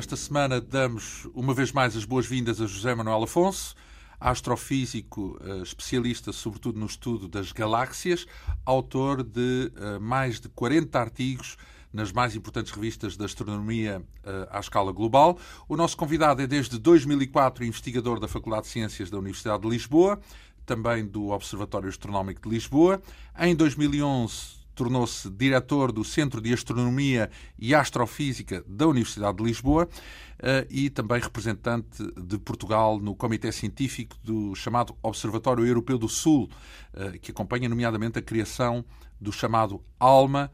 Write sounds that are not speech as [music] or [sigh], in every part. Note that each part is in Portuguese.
Esta semana damos uma vez mais as boas-vindas a José Manuel Afonso, astrofísico uh, especialista sobretudo no estudo das galáxias, autor de uh, mais de 40 artigos nas mais importantes revistas de astronomia uh, à escala global. O nosso convidado é desde 2004 investigador da Faculdade de Ciências da Universidade de Lisboa, também do Observatório Astronómico de Lisboa. Em 2011 tornou-se diretor do Centro de Astronomia e Astrofísica da Universidade de Lisboa eh, e também representante de Portugal no Comitê Científico do chamado Observatório Europeu do Sul, eh, que acompanha nomeadamente a criação do chamado ALMA,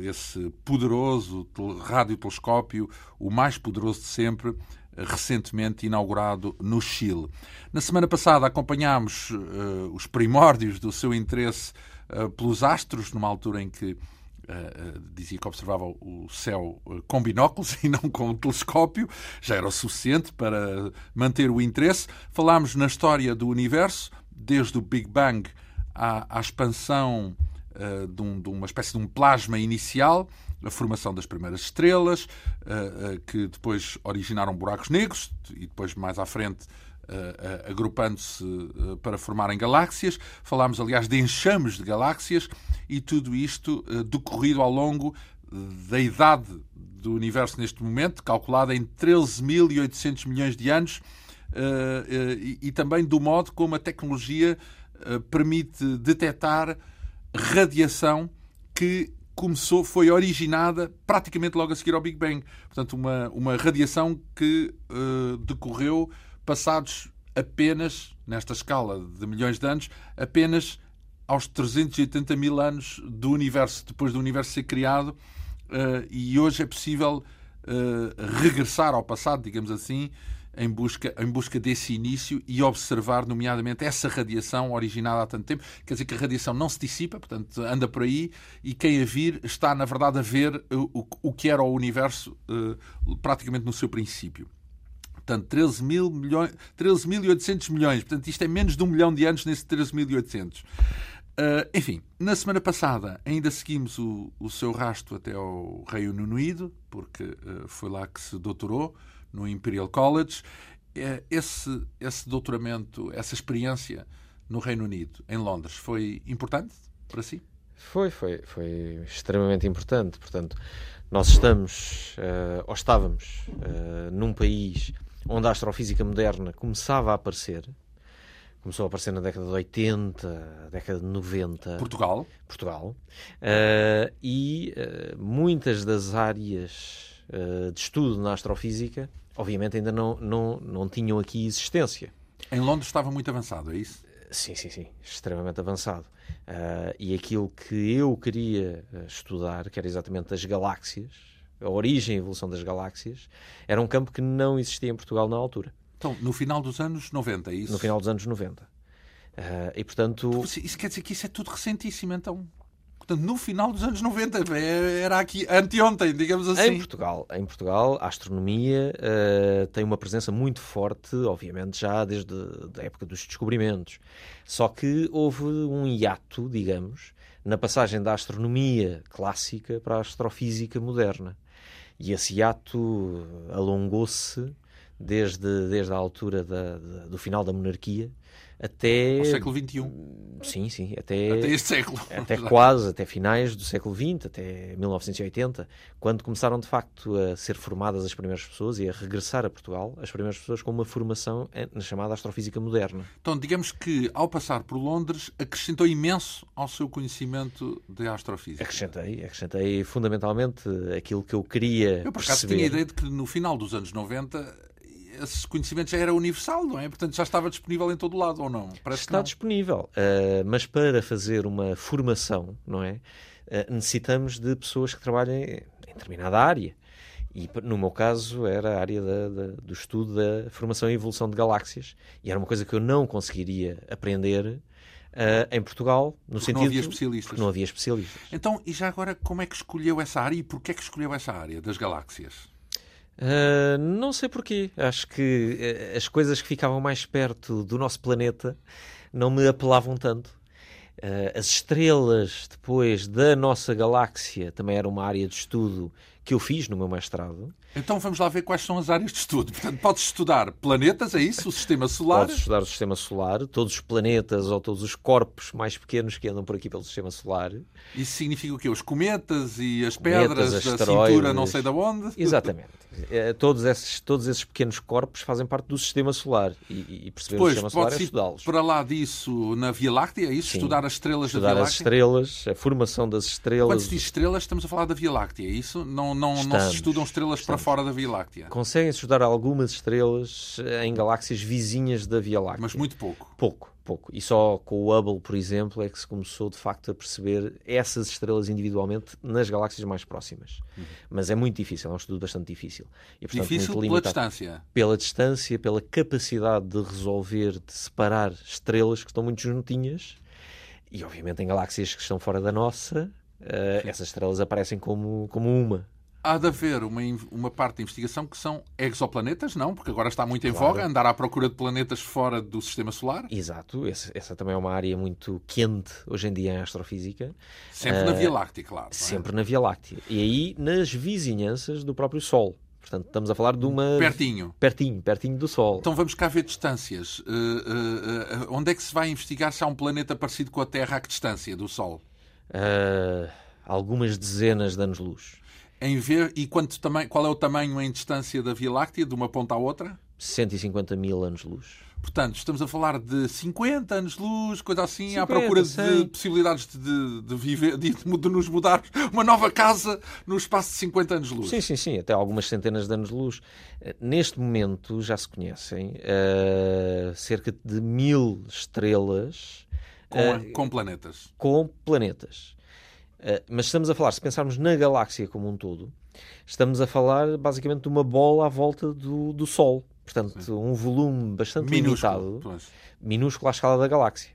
esse poderoso radiotelescópio, o mais poderoso de sempre, recentemente inaugurado no Chile. Na semana passada acompanhámos uh, os primórdios do seu interesse pelos astros, numa altura em que Uh, uh, dizia que observava o céu com binóculos [laughs] e não com o telescópio, já era o suficiente para manter o interesse. Falámos na história do universo, desde o Big Bang à, à expansão de, um, de, uma espécie de um plasma inicial, a formação das primeiras estrelas, que depois originaram buracos negros e depois mais à frente agrupando-se uh, para formarem galáxias. Falámos, aliás, de enxames de galáxias e tudo isto decorrido ao longo da idade do universo neste momento, calculada em 13.800 milhões de anos, e, também do modo como a tecnologia permite detectar radiação que começou, foi originada praticamente logo a seguir ao Big Bang. Portanto, uma, uma radiação que decorreu passados apenas, nesta escala de milhões de anos, apenas aos 380 mil anos do universo, depois do universo ser criado, uh, e hoje é possível uh, regressar ao passado, digamos assim, em busca, em busca desse início e observar, nomeadamente, essa radiação originada há tanto tempo. Quer dizer que a radiação não se dissipa, portanto, anda por aí e quem a vir está, na verdade, a ver o, o que era o universo uh, praticamente no seu princípio. Portanto, 13 mil milhões, 13.800 milhões. Portanto, isto é menos de um milhão de anos nesse 13.800. Uh, ah, enfim, na semana passada ainda seguimos o, o seu rasto até ao Reino Unido, porque uh, foi lá que se doutorou, no Imperial College. Uh, esse, esse doutoramento, essa experiência no Reino Unido, em Londres, foi importante para si? Foi, foi, foi extremamente importante. Portanto, nós estamos, uh, ou estávamos, num país onde a astrofísica moderna começava a aparecer. Começou a aparecer na década de 80, década de 90. Portugal. Portugal. Uh, e uh, muitas das áreas uh, de estudo na astrofísica, obviamente, ainda não, não, não tinham aqui existência. Em Londres estava muito avançado, é isso? Sim, sim, sim. Extremamente avançado. e aquilo que eu queria estudar, que era exatamente as galáxias, a origem e a evolução das galáxias, era um campo que não existia em Portugal na altura. Então, no final dos anos 90, é isso? No final dos anos 90. Uh, ah, e, portanto... Isso quer dizer que isso é tudo recentíssimo, então? Portanto, no final dos anos 90, é, era aqui anteontem, digamos assim. Em Portugal, em Portugal a astronomia uh, tem uma presença muito forte, obviamente, já desde a época dos descobrimentos. Só que houve um hiato, digamos, na passagem da astronomia clássica para a astrofísica moderna. E esse ato alongou-se desde, desde a altura da, da, do final da monarquia até. Ao século XXI. Sim, sim, até. Até este século. [laughs] Até quase, até finais do século XX, até 1980, quando começaram de facto a ser formadas as primeiras pessoas e a regressar a Portugal, as primeiras pessoas com uma formação na chamada astrofísica moderna. Então, digamos que ao passar por Londres, acrescentou imenso ao seu conhecimento de astrofísica. Acrescentei, acrescentei fundamentalmente aquilo que eu queria. Eu, por acaso, tinha a ideia de que no final dos anos 90 esse conhecimento já era universal, não é? Portanto, já estava disponível em todo lado, ou não? Parece Está não. disponível, uh, mas para fazer uma formação, não é? Uh, necessitamos de pessoas que trabalhem em determinada área. E no meu caso era a área da, da, do estudo da formação e evolução de galáxias. E era uma coisa que eu não conseguiria aprender uh, em Portugal, no porque sentido não havia especialistas. não havia especialistas. Então, e já agora, como é que escolheu essa área e porquê é que escolheu essa área das galáxias? Uh, não sei porquê. Acho que uh, as coisas que ficavam mais perto do nosso planeta não me apelavam tanto. Uh, as estrelas depois da nossa galáxia também era uma área de estudo que eu fiz no meu mestrado. Então vamos lá ver quais são as áreas de estudo. Portanto, podes estudar planetas, é isso? O sistema solar? Podes estudar o sistema solar, todos os planetas ou todos os corpos mais pequenos que andam por aqui pelo sistema solar. Isso significa o quê? Os cometas e as pedras cometas, da cintura não sei de onde? Exatamente. É, todos esses, todos esses pequenos corpos fazem parte do sistema solar e, e perceber Depois, o sistema solar é estudá-los. para lá disso na Via Láctea, é isso? Sim. Estudar as estrelas estudar da Via Láctea? Estudar as estrelas, a formação das estrelas. Quando se diz estrelas, estamos a falar da Via Láctea, é isso? Não, não, estamos, não se estudam estrelas para fora da Via Láctea? Conseguem-se estudar algumas estrelas em galáxias vizinhas da Via Láctea. Mas muito pouco. Pouco pouco. E só com o Hubble, por exemplo, é que se começou de facto a perceber essas estrelas individualmente nas galáxias mais próximas. Uhum. Mas é muito difícil, é um estudo bastante difícil. E, portanto, difícil muito pela distância? Pela distância, pela capacidade de resolver, de separar estrelas que estão muito juntinhas. E obviamente em galáxias que estão fora da nossa, uh, essas estrelas aparecem como, como uma há de haver uma, uma parte de investigação que são exoplanetas, não? Porque agora está muito em claro. voga andar à procura de planetas fora do sistema solar. Exato, essa, essa também é uma área muito quente hoje em dia em astrofísica. Sempre uh, na Via Láctea, claro. É? Sempre na Via Láctea. E aí nas vizinhanças do próprio Sol. Portanto, estamos a falar de uma. Pertinho. Pertinho, pertinho do Sol. Então vamos cá ver distâncias. Uh, uh, onde é que se vai investigar se há um planeta parecido com a Terra a que distância do Sol? algumas dezenas de anos-luz em ver e quanto também, qual é o tamanho em distância da Via Láctea, de uma ponta à outra? 150 mil anos-luz. Portanto, estamos a falar de 50 anos-luz, coisa assim, 50, à procura 100. de possibilidades de, de viver, de, de, nos mudar uma nova casa no espaço de 50 anos-luz. Sim, sim, sim, até algumas centenas de anos-luz. Neste momento já se conhecem uh, cerca de mil estrelas. Com, uh, com planetas. Com planetas. Eh, mas estamos a falar, se pensarmos na galáxia como um todo, estamos a falar basicamente de uma bola à volta do, do Sol. Portanto, Sim. um volume bastante minúsculo, limitado, pois. minúsculo à escala da galáxia.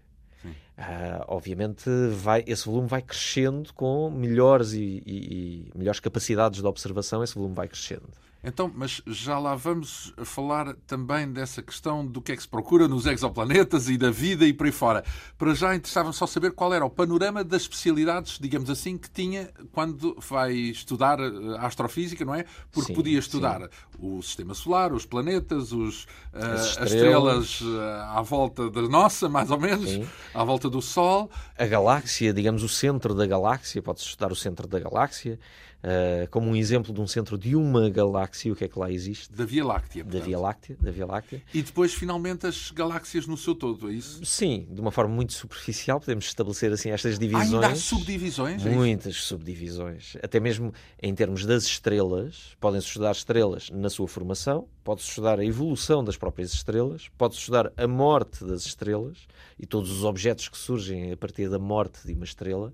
Uh, obviamente, vai, esse volume vai crescendo com melhores e, e, e melhores capacidades de observação, esse volume vai crescendo. Então, mas já lá vamos falar também dessa questão do que é que se procura nos exoplanetas e da vida e por aí fora. Para já interessava só saber qual era o panorama das especialidades, digamos assim, que tinha quando vai estudar eh, astrofísica, não é? Porque sim, podia estudar sim. o sistema solar, os planetas, os, uh, as estrelas, as estrelas uh, à volta da nossa, mais ou menos, sim. à volta do Sol. A galáxia, digamos, o centro da galáxia, pode-se estudar o centro da galáxia. Uh, como um exemplo de um centro de uma galáxia, o que é que lá existe? Da Via Láctea. Da Via Láctea, da Via Láctea. E depois, finalmente, as galáxias no seu todo, é isso? Sim, de uma forma muito superficial, podemos estabelecer assim estas divisões. Ainda há subdivisões? É Muitas subdivisões. Até mesmo em termos das estrelas, podem-se estudar estrelas na sua formação, pode-se estudar a evolução das próprias estrelas, pode-se estudar a morte das estrelas e todos os objetos que surgem a partir da morte de uma estrela.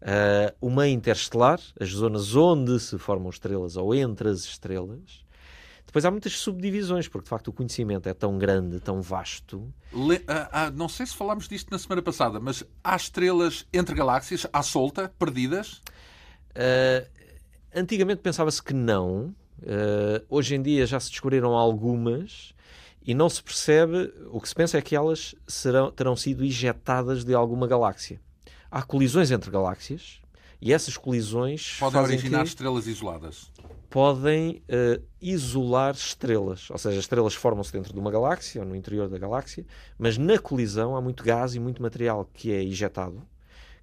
Uh, o meio interestelar, as zonas onde se formam estrelas ou entre as estrelas. Depois há muitas subdivisões, porque de facto o conhecimento é tão grande, tão vasto. Le, uh, uh, não sei se falámos disto na semana passada, mas há estrelas entre galáxias, à solta, perdidas? antigamente pensava-se que não. hoje em dia já se descobriram algumas e não se percebe. O que se pensa é que elas serão, terão sido ejetadas de alguma galáxia há colisões entre galáxias e essas colisões podem originar estrelas isoladas. Podem uh, isolar estrelas, ou seja, estrelas formam-se dentro de uma galáxia ou no interior da galáxia, mas na colisão há muito gás e muito material que é injetado,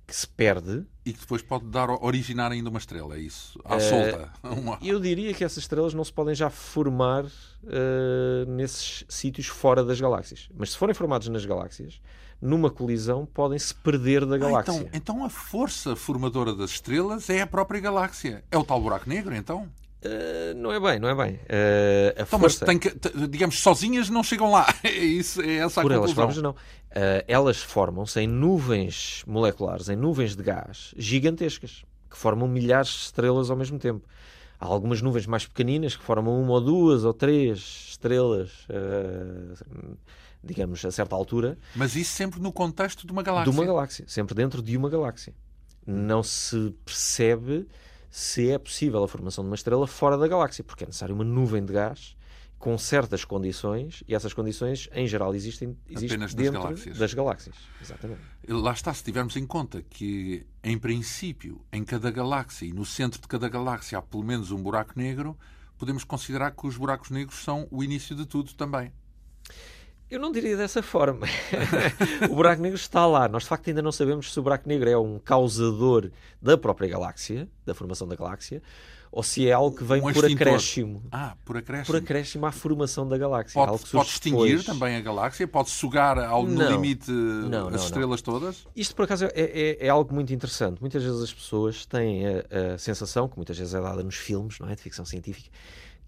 que se perde. E que depois pode dar, originar ainda uma estrela, é isso? À uh, solta. [laughs] Uma... Eu diria que essas estrelas não se podem já formar uh, nesses sítios fora das galáxias. Mas se forem formados nas galáxias, numa colisão, podem se perder da galáxia. Ah, então, então a força formadora das estrelas é a própria galáxia. É o tal buraco negro, então? Uh, não é bem, não é bem. Uh, a então, força... mas tem que, digamos, sozinhas não chegam lá. [laughs] É, isso, é essa a Por conclusão. elas próprias, não. Uh, elas formam-se em nuvens moleculares, em nuvens de gás gigantescas, que formam milhares de estrelas ao mesmo tempo. Há algumas nuvens mais pequeninas que formam uma ou duas ou três estrelas digamos, a certa altura. Mas isso sempre no contexto de uma galáxia? De uma galáxia, sempre dentro de uma galáxia. Não se percebe se é possível a formação de uma estrela fora da galáxia, porque é necessário uma nuvem de gás com certas condições, e essas condições, em geral, existem, existem Apenas das dentro galáxias. das galáxias. Exatamente. Lá está, se tivermos em conta que, em princípio, em cada galáxia e no centro de cada galáxia há pelo menos um buraco negro, podemos considerar que os buracos negros são o início de tudo também. Eu não diria dessa forma. [laughs] o buraco negro está lá. Nós, de facto, ainda não sabemos se o buraco negro é um causador da própria galáxia, da formação da galáxia, ou se é algo que vem Um por extintor. acréscimo. Ah, por acréscimo. Por acréscimo à formação da galáxia. Pode, pode extinguir depois. também a galáxia? Pode sugar ao, no Não. limite Não, as não, estrelas todas? Isto, por acaso, é, é- é algo muito interessante. Muitas vezes as pessoas têm a, a sensação, que muitas vezes é dada nos filmes, não é? De ficção científica,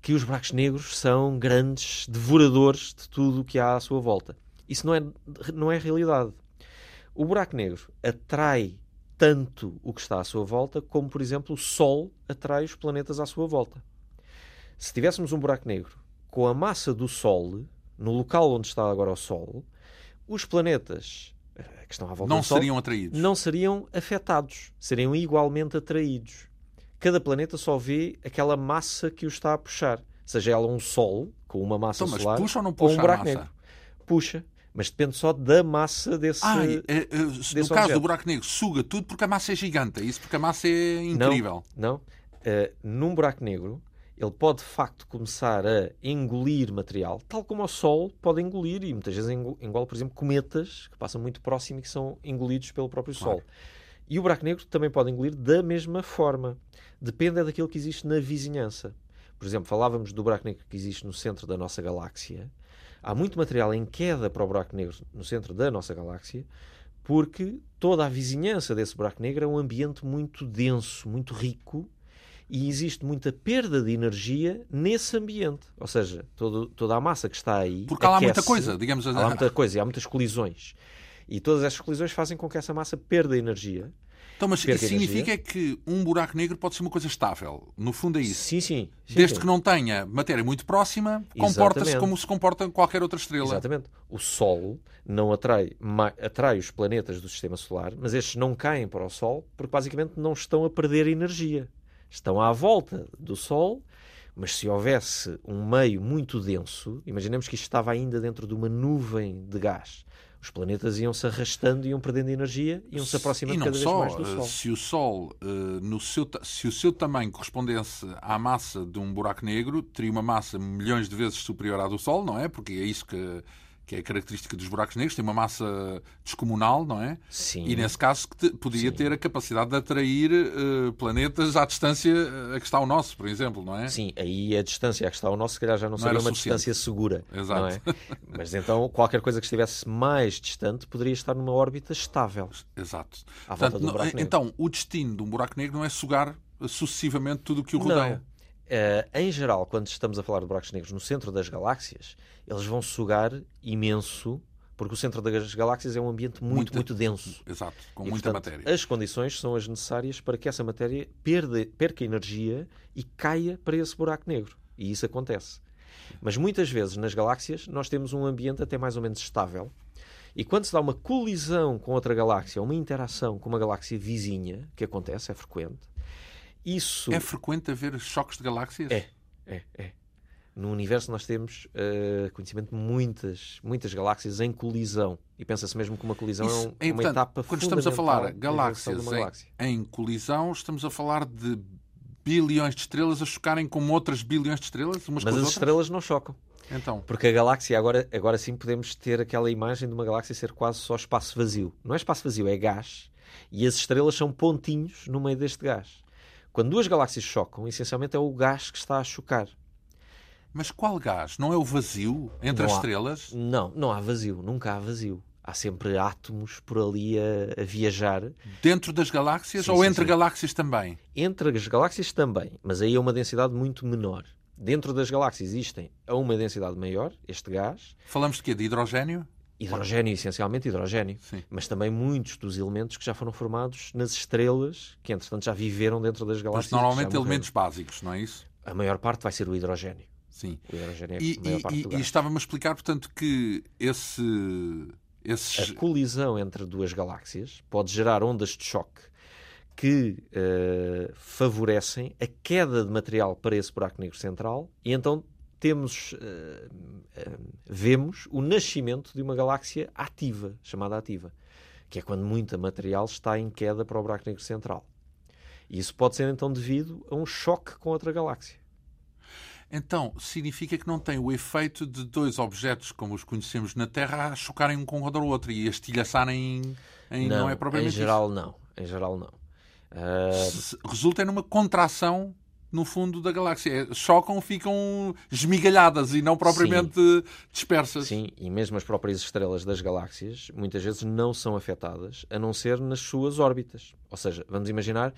que os buracos negros são grandes devoradores de tudo o que há à sua volta. Isso não é, não é realidade. O buraco negro atrai tanto o que está à sua volta, como, por exemplo, o Sol atrai os planetas à sua volta. Se tivéssemos um buraco negro com a massa do Sol, no local onde está agora o Sol, os planetas eh, que estão à volta Não do Sol seriam atraídos? não seriam afetados, seriam igualmente atraídos. Cada planeta só vê aquela massa que o está a puxar, seja ela um Sol com uma massa Então, solar puxa ou não ou puxa um a buraco negro. Puxa, mas depende só da massa desse. Ah, é, é, no desse caso do objeto. buraco negro, suga tudo porque a massa é gigante. É isso porque a massa é incrível. Não, Eh, num buraco negro, ele pode de facto começar a engolir material, tal como o Sol pode engolir, e muitas vezes engo- engole, por exemplo, cometas que passam muito próximo e que são engolidos pelo próprio Claro. Sol. E o buraco negro também pode engolir da mesma forma. Depende é daquilo que existe na vizinhança. Por exemplo, falávamos do buraco negro que existe no centro da nossa galáxia. Há muito material em queda para o buraco negro no centro da nossa galáxia, porque toda a vizinhança desse buraco negro é um ambiente muito denso, muito rico, e existe muita perda de energia nesse ambiente. Ou seja, todo- toda a massa que está aí. Porque há lá muita aquece, coisa, digamos assim. Há muita coisa e há muitas colisões. E todas essas colisões fazem com que essa massa perda energia. Então, mas isso de energia. significa que um buraco negro pode ser uma coisa estável. No fundo é isso. Sim, sim. sim, Desde sim. que não tenha matéria muito próxima, comporta-se como se comporta qualquer outra estrela. Exatamente. O Sol não atrai, atrai os planetas do sistema solar, mas estes não caem para o Sol porque basicamente não estão a perder energia. Estão à volta do Sol, mas se houvesse um meio muito denso, imaginemos que isto estava ainda dentro de uma nuvem de gás. Os planetas iam se arrastando, iam perdendo energia, iam se E aproximando não cada vez só, mais do eh, Sol. se o Sol, eh, no seu, se o seu tamanho correspondesse à massa de um buraco negro, teria uma massa milhões de vezes superior à do Sol, não é? Porque é isso que, que é a característica dos buracos negros, tem uma massa descomunal, não é? Sim. E nesse caso te- podia Sim. ter a capacidade de atrair eh, planetas à distância eh, a que está o nosso, por exemplo, não é? Sim, aí a distância a que está o nosso, se calhar já não, seria era uma distância segura. Exato. Não é? [laughs] Mas então qualquer coisa que estivesse mais distante poderia estar numa órbita estável. Exato. Não- buraco negro. então, o destino de um buraco negro não é sugar eh, sucessivamente tudo o que o Não. Eh, em geral, quando estamos a falar de buracos negros no centro das galáxias, eles vão sugar imenso, porque o centro das galáxias é um ambiente muito, Muita- muito denso. Exato, com E, muita portanto, matéria. As condições são as necessárias para que essa matéria perda, perca energia e caia para esse buraco negro. E isso acontece. Mas muitas vezes nas galáxias nós temos um ambiente até mais ou menos estável. E quando se dá uma colisão com outra galáxia, uma interação com uma galáxia vizinha, que acontece, é frequente, isso É frequente haver choques de galáxias? É. é, é. No universo nós temos eh, conhecimento de muitas, muitas galáxias em colisão. E pensa-se mesmo que uma colisão Isso, é, um- é, uma portanto, etapa quando estamos a falar galáxias em, galáxia. em colisão, estamos a falar de bilhões de estrelas a chocarem com outras bilhões de estrelas, umas Mas as as outras? estrelas não chocam. Então, Porque a galáxia, agora, agora sim podemos ter aquela imagem de uma galáxia ser quase só espaço vazio. Não é espaço vazio, é gás. E as estrelas são pontinhos no meio deste gás. Quando duas galáxias chocam, essencialmente é o gás que está a chocar. mas qual gás? Não é o vazio entre Não as há. estrelas? Não, não há vazio. Nunca há vazio. Há sempre átomos por ali a, a viajar. Dentro das galáxias Sim, ou sim, entre sim. galáxias também? Entre as galáxias também, mas aí é uma densidade muito menor. Dentro das galáxias existem a uma densidade maior, este gás, Falamos de quê? De hidrogênio? Hidrogênio, essencialmente hidrogênio, Sim. mas também muitos dos elementos que já foram formados nas estrelas, que entretanto já viveram dentro das galáxias. normalmente já morreram. elementos básicos, não é isso? A maior parte vai ser o hidrogênio. Sim. O hidrogênio é E, a maior e- parte e- do e gás. estava-me a explicar, portanto, que esse, esses. A colisão entre duas galáxias pode gerar ondas de choque que eh, favorecem a queda de material para esse buraco negro central e então temos, uh, uh, vemos o nascimento de uma galáxia ativa, chamada ativa, que é quando muito material está em queda para o buraco negro central. E isso pode ser então devido a um choque com outra galáxia. Então, significa que não tem o efeito de dois objetos, como os conhecemos na Terra, a chocarem um com o outro e a estilhaçarem em... Não, não é propriamente em geral isso? não. Em geral não. Uh... Resulta numa contração no fundo da galáxia. É, chocam, ficam esmigalhadas e não propriamente Sim. dispersas. Sim, e mesmo as próprias estrelas das galáxias muitas vezes não são afetadas, a não ser nas suas órbitas. Ou seja, vamos imaginar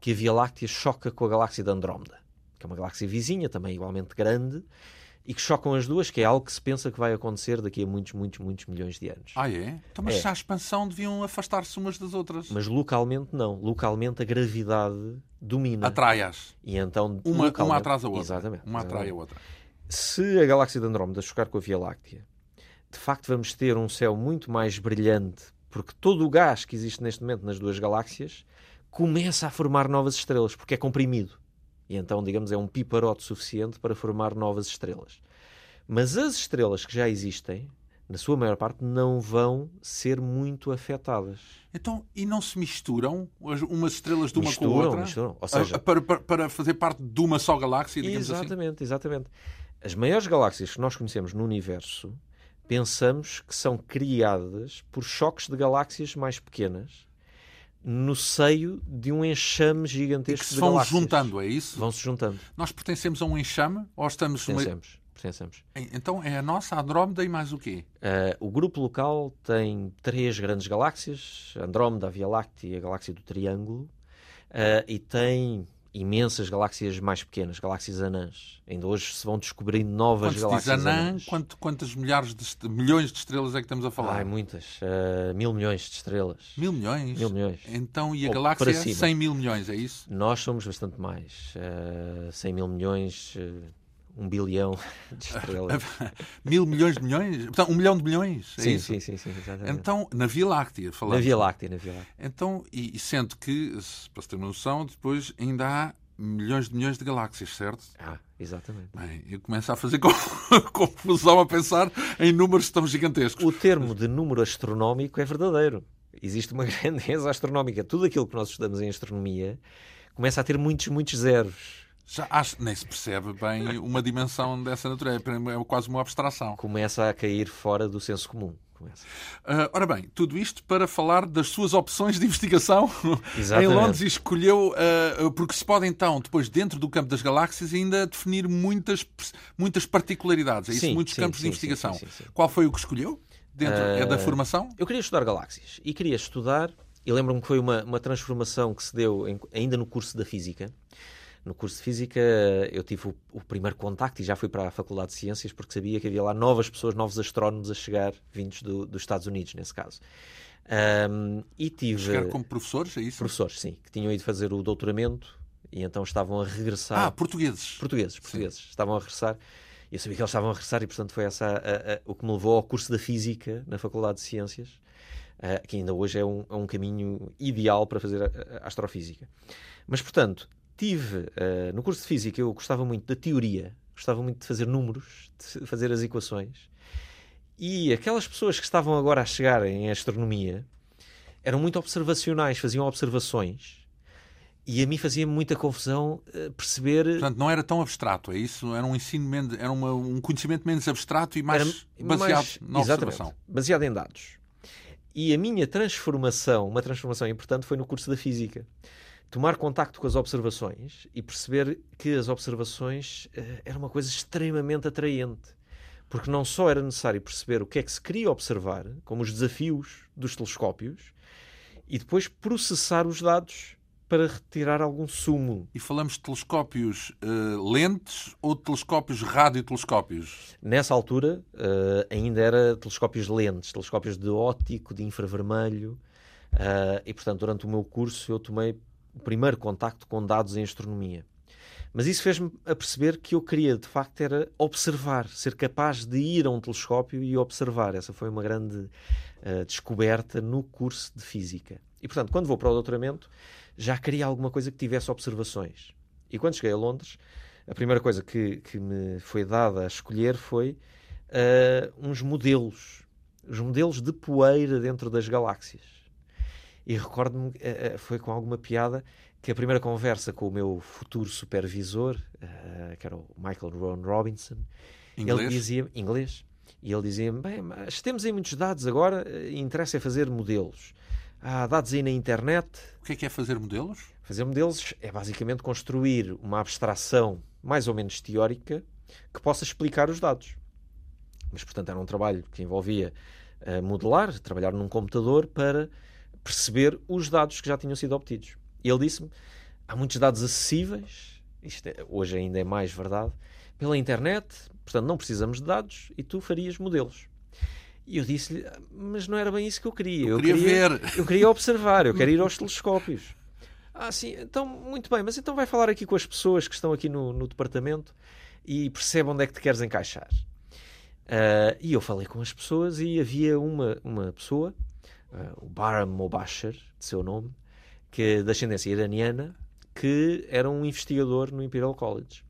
que a Via Láctea choca com a galáxia de Andrómeda que é uma galáxia vizinha, também igualmente grande, e que chocam as duas, que é algo que se pensa que vai acontecer daqui a muitos, muitos, muitos milhões de anos. Ah, é? Então, mas é. se há expansão, deviam afastar-se umas das outras. Mas localmente não. Localmente a gravidade domina. Atrai-as. E então, uma, localmente... uma atrás da outra. Exatamente. Uma atrai a outra. Se a galáxia de Andrómeda chocar com a Via Láctea, de facto vamos ter um céu muito mais brilhante, porque todo o gás que existe neste momento nas duas galáxias começa a formar novas estrelas, porque é comprimido. E então, digamos, é um piparote suficiente para formar novas estrelas. Mas as estrelas que já existem, na sua maior parte, não vão ser muito afetadas. Então, e não se misturam umas estrelas de uma misturam, com a outra? Misturam, ou seja... Para, para, para, fazer parte de uma só galáxia, digamos exatamente, assim? Exatamente, exatamente. As maiores galáxias que nós conhecemos no universo, pensamos que são criadas por choques de galáxias mais pequenas no seio de um enxame gigantesco e que se vão juntando, é isso? Vão se juntando. Nós pertencemos a um enxame ou estamos... Pertencemos. Uma... pertencemos. Então é a nossa Andrómeda e mais o quê? Uh, o grupo local tem três grandes galáxias, Andrómeda, a Via Láctea e a galáxia do Triângulo, uh, e tem imensas galáxias mais pequenas, galáxias anãs. Ainda hoje se vão descobrindo novas Quando galáxias diz anã, anãs. Quanto, quantas milhares de milhões de estrelas é que estamos a falar? Ai, muitas. Uh, mil milhões de estrelas. Mil milhões? Mil milhões. Então, e a Ou galáxia? 100 mil milhões, é isso? Nós somos bastante mais. Uh, 100 mil milhões... Uh, um bilhão de estrelas. [laughs] Mil milhões de milhões? Portanto, um milhão de milhões? É sim, isso? sim, sim, sim, exatamente. Então, na Via Láctea, falamos. Na Via Láctea, na Via Láctea. Então, e, e sendo que, para se ter uma noção, depois ainda há milhões de milhões de galáxias, certo? Ah, exatamente. Bem, eu começo a fazer [laughs] confusão a pensar em números tão gigantescos. O termo de número astronómico é verdadeiro. Existe uma [laughs] grandeza astronómica. Tudo aquilo que nós estudamos em astronomia começa a ter muitos, muitos zeros. Já acho, nem se percebe bem uma dimensão dessa natureza. É quase uma abstração. Começa a cair fora do senso comum. Uh, ora bem, tudo isto para falar das suas opções de investigação em Londres escolheu, uh, porque se pode então, depois dentro do campo das galáxias, ainda definir muitas, muitas particularidades, é isso? Sim, muitos sim, campos sim, de investigação. Qual foi o que escolheu? Dentro, uh, é da formação? Eu queria estudar galáxias e queria estudar, e lembro-me que foi uma, uma transformação que se deu em, ainda no curso da Física no curso de Física eu tive o, o, primeiro contacto e já fui para a Faculdade de Ciências porque sabia que havia lá novas pessoas, novos astrónomos a chegar, vindos do, dos Estados Unidos, nesse caso. Um, e tive... Chegar como professores, é isso? Professores, sim, que tinham ido fazer o doutoramento e então estavam a regressar... Ah, portugueses. Portugueses, portugueses. Sim. Estavam a regressar e eu sabia que eles estavam a regressar e, portanto, foi essa a, a, o que me levou ao curso da Física na Faculdade de Ciências, uh, que ainda hoje é um, é um caminho ideal para fazer astrofísica. Mas, portanto, tive uh, no curso de física, eu gostava muito da teoria, gostava muito de fazer números, de fazer as equações. E aquelas pessoas que estavam agora a chegar em astronomia eram muito observacionais, faziam observações. E a mim fazia muita confusão uh, perceber. Portanto, não era tão abstrato, é isso? Era um ensino, menos, era uma, um conhecimento menos abstrato e mais era baseado mais, na observação. Baseado em dados. E a minha transformação, uma transformação importante, foi no curso da física tomar contacto com as observações e perceber que as observações uh, era uma coisa extremamente atraente. Porque não só era necessário perceber o que é que se queria observar, como os desafios dos telescópios, e depois processar os dados para retirar algum sumo. E falamos de telescópios uh, lentes ou de telescópios radiotelescópios? Nessa altura uh, ainda era telescópios lentes, telescópios de óptico, de infravermelho. Uh, e, portanto, durante o meu curso eu tomei o primeiro contacto com dados em astronomia. Mas isso fez-me a perceber que eu queria, de facto, era observar, ser capaz de ir a um telescópio e observar. Essa foi uma grande uh, descoberta no curso de Física. E, portanto, quando vou para o doutoramento, já queria alguma coisa que tivesse observações. E quando cheguei a Londres, a primeira coisa que, que me foi dada a escolher foi uh, uns modelos, os modelos de poeira dentro das galáxias. E recordo-me, uh, foi com alguma piada, que a primeira conversa com o meu futuro supervisor, uh, que era o Michael Ron Robinson, inglês? ele dizia inglês, e ele dizia-me: Bem, mas temos aí muitos dados agora, interessa é fazer modelos. Há dados aí na internet. O que é que é fazer modelos? Fazer modelos é basicamente construir uma abstração mais ou menos teórica que possa explicar os dados. Mas, portanto, era um trabalho que envolvia modelar, trabalhar num computador para perceber os dados que já tinham sido obtidos. E ele disse-me: há muitos dados acessíveis, isto é, hoje ainda é mais verdade, pela internet, portanto, não precisamos de dados e tu farias modelos. E eu disse-lhe, mas não era bem isso que eu queria. Eu, eu queria, ver. Eu queria [laughs] observar, eu quero ir aos telescópios. Ah, sim, então, muito bem, mas então vai falar aqui com as pessoas que estão aqui no, no departamento e percebe onde é que te queres encaixar. Uh, e eu falei com as pessoas e havia uma, uma pessoa, uh, o Baram Mobasher, de seu nome, que é de ascendência iraniana, que era um investigador no Imperial College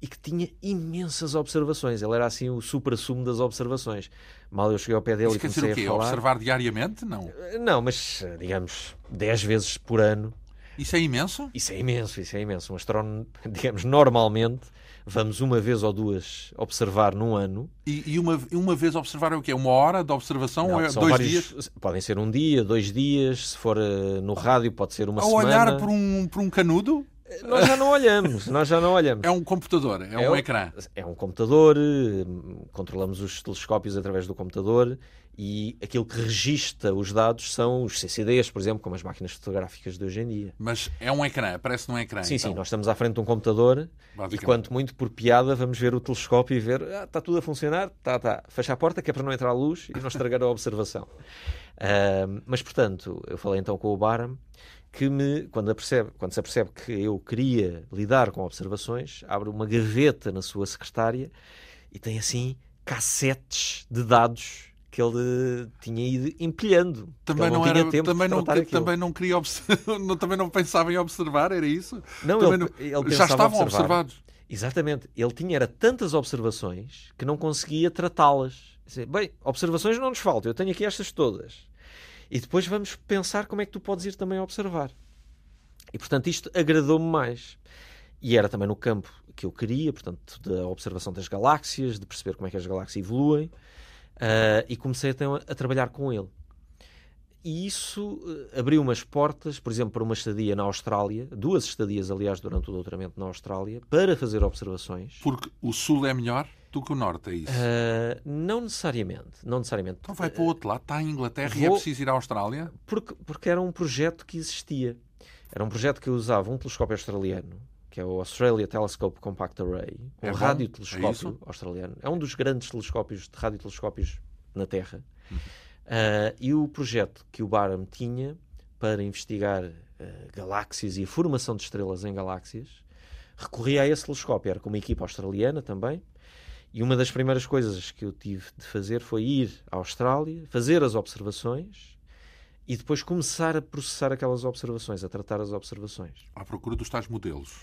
e que tinha imensas observações. Ele era assim o supra-sumo das observações. Mal eu cheguei ao pé dele e comecei o quê? a falar... Observar diariamente? Não. Não, mas digamos 10 vezes por ano. Isso é imenso? Isso é imenso, isso é imenso. Um astrónomo, [laughs] digamos, normalmente vamos uma vez ou duas observar num ano. E, e uma, uma vez observar é o quê? Uma hora de observação Não, ou é dois vários, dias? Podem ser um dia, dois dias. Se for uh, no rádio, pode ser uma Ao semana. olhar por um, por um canudo? Nós já não olhamos, nós já não olhamos. É um computador, é, É um o- ecrã. É um computador, eh, controlamos os telescópios através do computador e aquilo que registra os dados são os CCDs, por exemplo, como as máquinas fotográficas de hoje em dia. Mas é um ecrã, aparece num ecrã. Sim, então, sim, nós estamos à frente de um computador e quanto muito por piada vamos ver o telescópio e ver, ah, está tudo a funcionar, está, está, fecha a porta que é para não entrar a luz e não estragar a observação. [laughs] Ahm, mas, portanto, eu falei então com o Baram que me, quando, apercebe, quando se apercebe que eu queria lidar com observações, abre uma gaveta na sua secretária e tem assim cassetes de dados que ele tinha ido empilhando. Também não, tinha era, tempo também, não, também não queria [laughs] não- também não pensava em observar, era isso? Não, Também ele, não- ele Já estavam observados. Exatamente. Ele tinha era tantas observações que não conseguia tratá-las. Bem, observações não nos faltam, eu tenho aqui estas todas. E depois vamos pensar como é que tu podes ir também observar. E portanto isto agradou-me mais. E era também no campo que eu queria, portanto, da observação das galáxias, de perceber como é que as galáxias evoluem. ah, e comecei então a, a trabalhar com ele. E isso eh, abriu umas portas, por exemplo, para uma estadia na Austrália, duas estadias, aliás, durante o doutoramento na Austrália, para fazer observações. Porque o sul é melhor do que o norte, é isso? Ah, não necessariamente, não necessariamente. Então vai para o outro lado, está em Inglaterra e é vou- preciso ir à Austrália? Porque, porque era um projeto que existia. Era um projeto que usava um telescópio australiano, que é o Australia Telescope Compact Array, um É? É radiotelescópio isso? australiano. É um dos grandes telescópios de radiotelescópios na Terra. Uhum. Ah, e o projeto que o Barham tinha para investigar ah, galáxias e a formação de estrelas em galáxias recorria a esse telescópio. Era com uma equipa australiana também. E uma das primeiras coisas que eu tive de fazer foi ir à Austrália, fazer as observações e depois começar a processar aquelas observações, a tratar as observações, À procura dos tais modelos.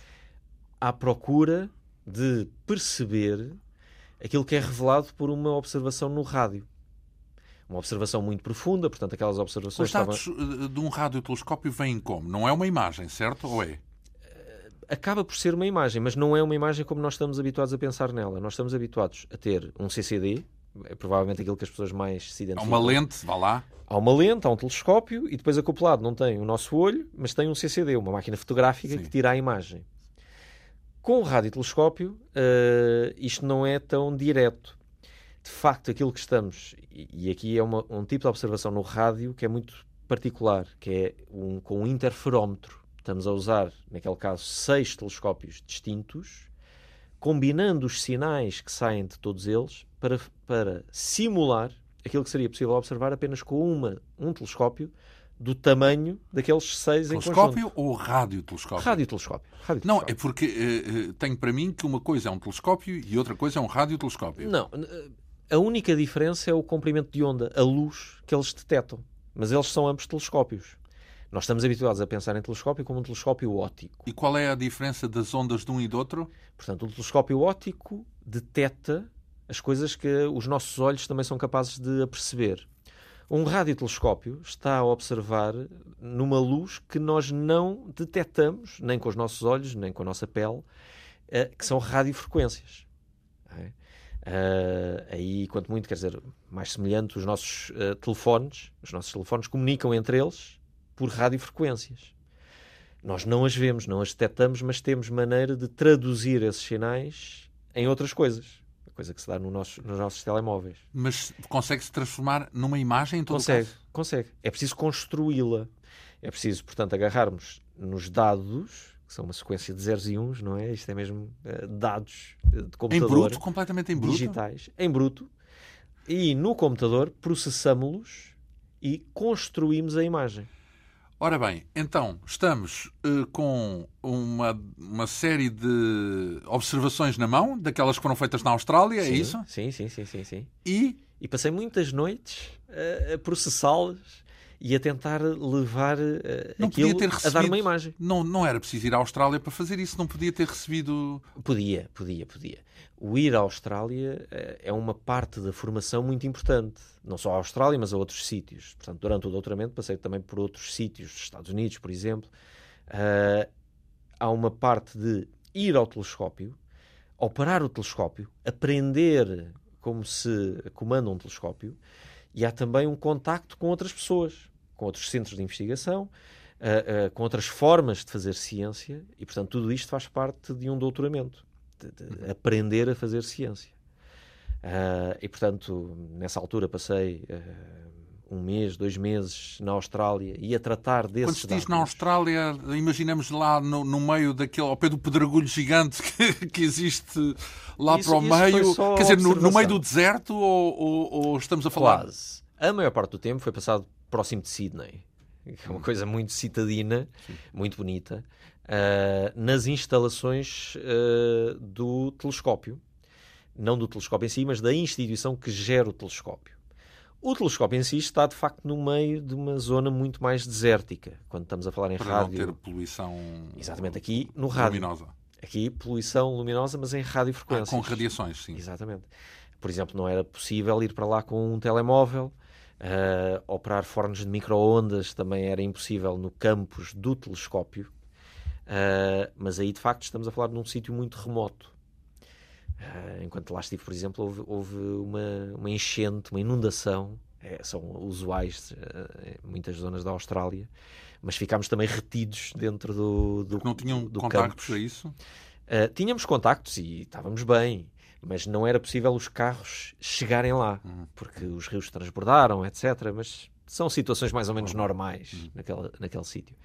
à procura de perceber aquilo que é revelado por uma observação no rádio. Uma observação muito profunda, portanto, aquelas observações Os dados eh, de um radiotelescópio vêm como? Não é uma imagem, certo? Ou é? Acaba por ser uma imagem, mas não é uma imagem como nós estamos habituados a pensar nela. Nós estamos habituados a ter um CCD, é provavelmente aquilo que as pessoas mais se Há identificam. uma lente, vá lá. Há uma lente, há um telescópio e depois acoplado não tem o nosso olho, mas tem um CCD, uma máquina fotográfica Sim. que tira a imagem. Com o radiotelescópio, eh, isto não é tão direto. De facto, aquilo que estamos, e e aqui é uma- um tipo de observação no rádio que é muito particular, que é um, com um interferómetro. Estamos a usar, naquele caso, seis telescópios distintos, combinando os sinais que saem de todos eles para, para simular aquilo que seria possível observar apenas com uma, um telescópio do tamanho daqueles seis em Telescópio conjunto. ou radiotelescópio? Radiotelescópio. Não, radiotelescópio. é porque eh, eh, tenho para mim que uma coisa é um telescópio e outra coisa é um radiotelescópio. Não, a única diferença é o comprimento de onda, a luz que eles detectam. Mas eles são ambos telescópios. Nós estamos habituados a pensar em telescópio como um telescópio óptico. E qual é a diferença das ondas de um e do outro? Portanto, o telescópio óptico detecta as coisas que os nossos olhos também são capazes de aperceber. Um radiotelescópio está a observar numa luz que nós não detectamos, nem com os nossos olhos, nem com a nossa pele, eh, que são radiofrequências. É? Uh, aí, quanto muito, quer dizer, mais semelhante, os nossos uh, telefones, os nossos telefones comunicam entre eles por radiofrequências. Nós não as vemos, não as detectamos, mas temos maneira de traduzir esses sinais em outras coisas. Coisa que se dá no nosso, nos nossos telemóveis. Mas consegue-se transformar numa imagem em todo consegue, caso? Consegue. É preciso construí-la. É preciso, portanto, agarrarmos nos dados que são uma sequência de zeros e uns, não é? Isto é mesmo uh, dados de computador. Em bruto? Completamente em bruto? Digitais, em bruto. E no computador processamos-los e construímos a imagem. Ora bem, então estamos uh, com uma, uma série de observações na mão, daquelas que foram feitas na Austrália, sim, é isso? Sim, sim, sim, sim, sim. E? E passei muitas noites uh, a processá-las e a tentar levar uh, não aquilo podia ter recebido, a dar uma imagem. Não, não era preciso ir à Austrália para fazer isso, não podia ter recebido. Podia, podia, podia. O ir à Austrália uh, é uma parte da formação muito importante, não só à Austrália, mas a outros sítios. Portanto, durante o doutoramento passei também por outros sítios, dos Estados Unidos, por exemplo. Uh, há uma parte de ir ao telescópio, operar o telescópio, aprender como se comanda um telescópio e há também um contacto com outras pessoas, com outros centros de investigação, uh, uh, com outras formas de fazer ciência, e portanto tudo isto faz parte de um doutoramento, de, de uhum. aprender a fazer ciência. Uh, e portanto, nessa altura passei um mês, dois meses na Austrália e a tratar desses Quando se diz na Austrália, imaginamos lá no, no, meio daquele, ao pé do pedregulho gigante [laughs] que, que existe lá isso, para o meio, quer dizer, no, no, meio do deserto ou, ou, ou, estamos a falar? Quase. A maior parte do tempo foi passado próximo de Sydney, que é uma coisa muito citadina, Sim. muito bonita, uh, nas instalações uh, do telescópio. Não do telescópio em si, mas da instituição que gera o telescópio. O telescópio em si está, de facto, no meio de uma zona muito mais desértica, quando estamos a falar em Para rádio. Para não ter poluição Exatamente, aqui no rádio. Luminosa. Aqui, poluição luminosa, mas em radiofrequências. Ah, com radiações, sim. Exatamente. Por exemplo, não era possível ir para lá com um telemóvel, uh, operar fornos de microondas também era impossível no campus do telescópio, uh, mas aí, de facto, estamos a falar de um sítio muito remoto. Uh, enquanto lá estive, por exemplo, houve, houve uma, uma, enchente, uma inundação, é, são usuais uh, em muitas zonas da Austrália, mas ficámos também retidos dentro do, do Não tinham do contactos campus. a isso? Uh, tínhamos contactos e estávamos bem, mas não era possível os carros chegarem lá, uhum. porque os rios transbordaram, etc. Mas são situações mais ou menos uhum. normais uhum. naquele, naquele sítio.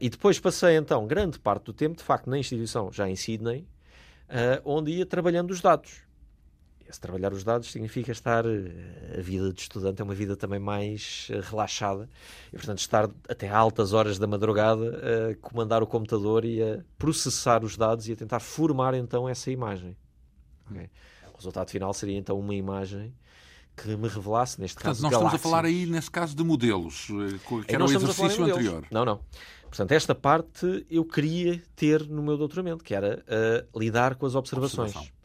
e depois passei então grande parte do tempo, de facto, na instituição, já em Sydney, uh, onde ia trabalhando os dados. Esse trabalhar os dados significa estar. Eh, a vida de estudante é uma vida também mais uh, relaxada e, portanto, estar até altas horas da madrugada a comandar o computador e a processar os dados e a tentar formar então essa imagem. Okay? O resultado final seria então uma imagem que me revelasse, neste Portanto, caso, nós galáxias. estamos a falar aí, nesse caso, de modelos, que era o exercício anterior. Não, não. Portanto, esta parte eu queria ter no meu doutoramento, que era uh, lidar com as observações. Observação.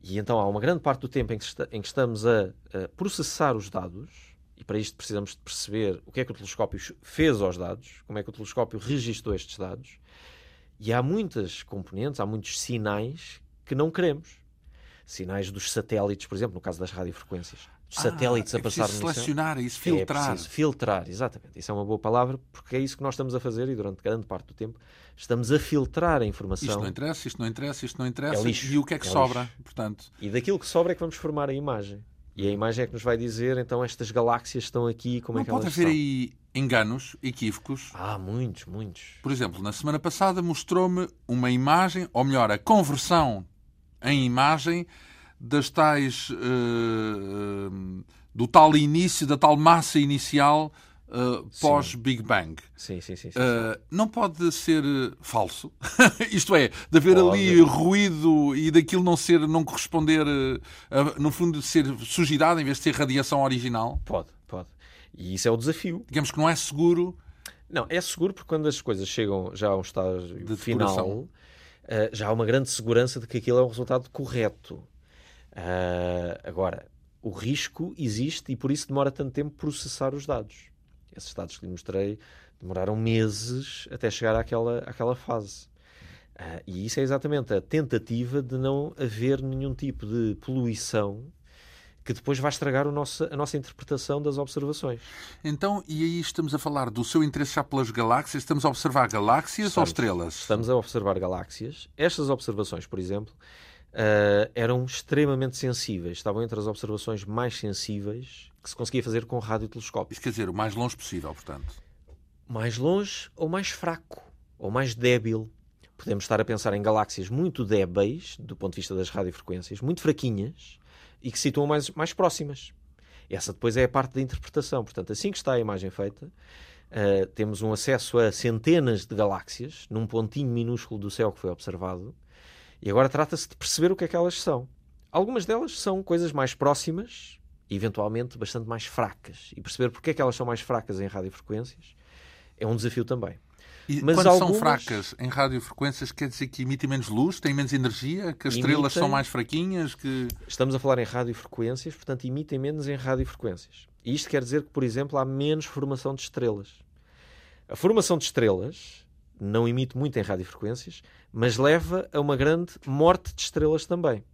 E então há uma grande parte do tempo em que, está, em que estamos a, a, processar os dados, e para isto precisamos de perceber o que é que o telescópio fez aos dados, como é que o telescópio registrou estes dados, e há muitas componentes, há muitos sinais que não queremos. Sinais dos satélites, por exemplo, no caso das radiofrequências satélites é a passar no selecionar isso, filtrar. É filtrar, exatamente. Isso é uma boa palavra, porque é isso que nós estamos a fazer e durante grande parte do tempo estamos a filtrar a informação. Isto não interessa, isto não interessa, isto não interessa. É lixo, e o que é que é sobra, lixo. portanto? E daquilo que sobra é que vamos formar a imagem. E a imagem é que nos vai dizer, então, estas galáxias estão aqui, como não é que elas pode haver aí enganos, equívocos? Ah, muitos, muitos. Por exemplo, na semana passada mostrou-me uma imagem, ou melhor, a conversão em imagem das tais... Uh, uh, do tal início, da tal massa inicial uh, pós-Big Bang. Sim, sim, sim. sim, uh, não pode ser falso? [laughs] Isto é, de haver pode. ali ruído e daquilo não ser, não corresponder, no fundo, ser sujidade em vez de ser radiação original? Pode, pode. E isso é o desafio. Digamos que não é seguro Não, é seguro porque quando as coisas chegam já a um estágio De final, já há uma grande segurança de que aquilo é um resultado correto. Uh, agora, o risco existe e por isso demora tanto tempo processar os dados. Esses dados que lhe mostrei demoraram meses até chegar àquela, àquela fase. Uh, e isso é exatamente a tentativa de não haver nenhum tipo de poluição que depois vai estragar nosso, a nossa interpretação das observações. Então, e aí estamos a falar do seu interesse já pelas galáxias? Estamos a observar galáxias Estamos. ou estrelas? Estamos a observar galáxias. Estas observações, por exemplo, uh, eram extremamente sensíveis. Estavam entre as observações mais sensíveis que se conseguia fazer com radiotelescópios. Isso quer dizer, o mais longe possível, portanto. Mais longe ou mais fraco, ou mais débil. Podemos estar a pensar em galáxias muito débeis, do ponto de vista das radiofrequências, muito fraquinhas, e que se situam mais, mais próximas. Essa depois é a parte da interpretação. Portanto, assim que está a imagem feita, uh, temos um acesso a centenas de galáxias num pontinho minúsculo do céu que foi observado, e agora trata-se de perceber o que é que elas são. Algumas delas são coisas mais próximas e eventualmente bastante mais fracas. E perceber porque é que elas são mais fracas em radiofrequências é um desafio também. E Mas quando algumas- são fracas em radiofrequências, quer dizer que emitem menos luz, têm menos energia, que as estrelas Emitem- são mais fraquinhas, que... Estamos a falar em radiofrequências, portanto emitem menos em radiofrequências. E isto quer dizer que, por exemplo, há menos formação de estrelas. A formação de estrelas não emite muito em radiofrequências, mas leva a uma grande morte de estrelas também.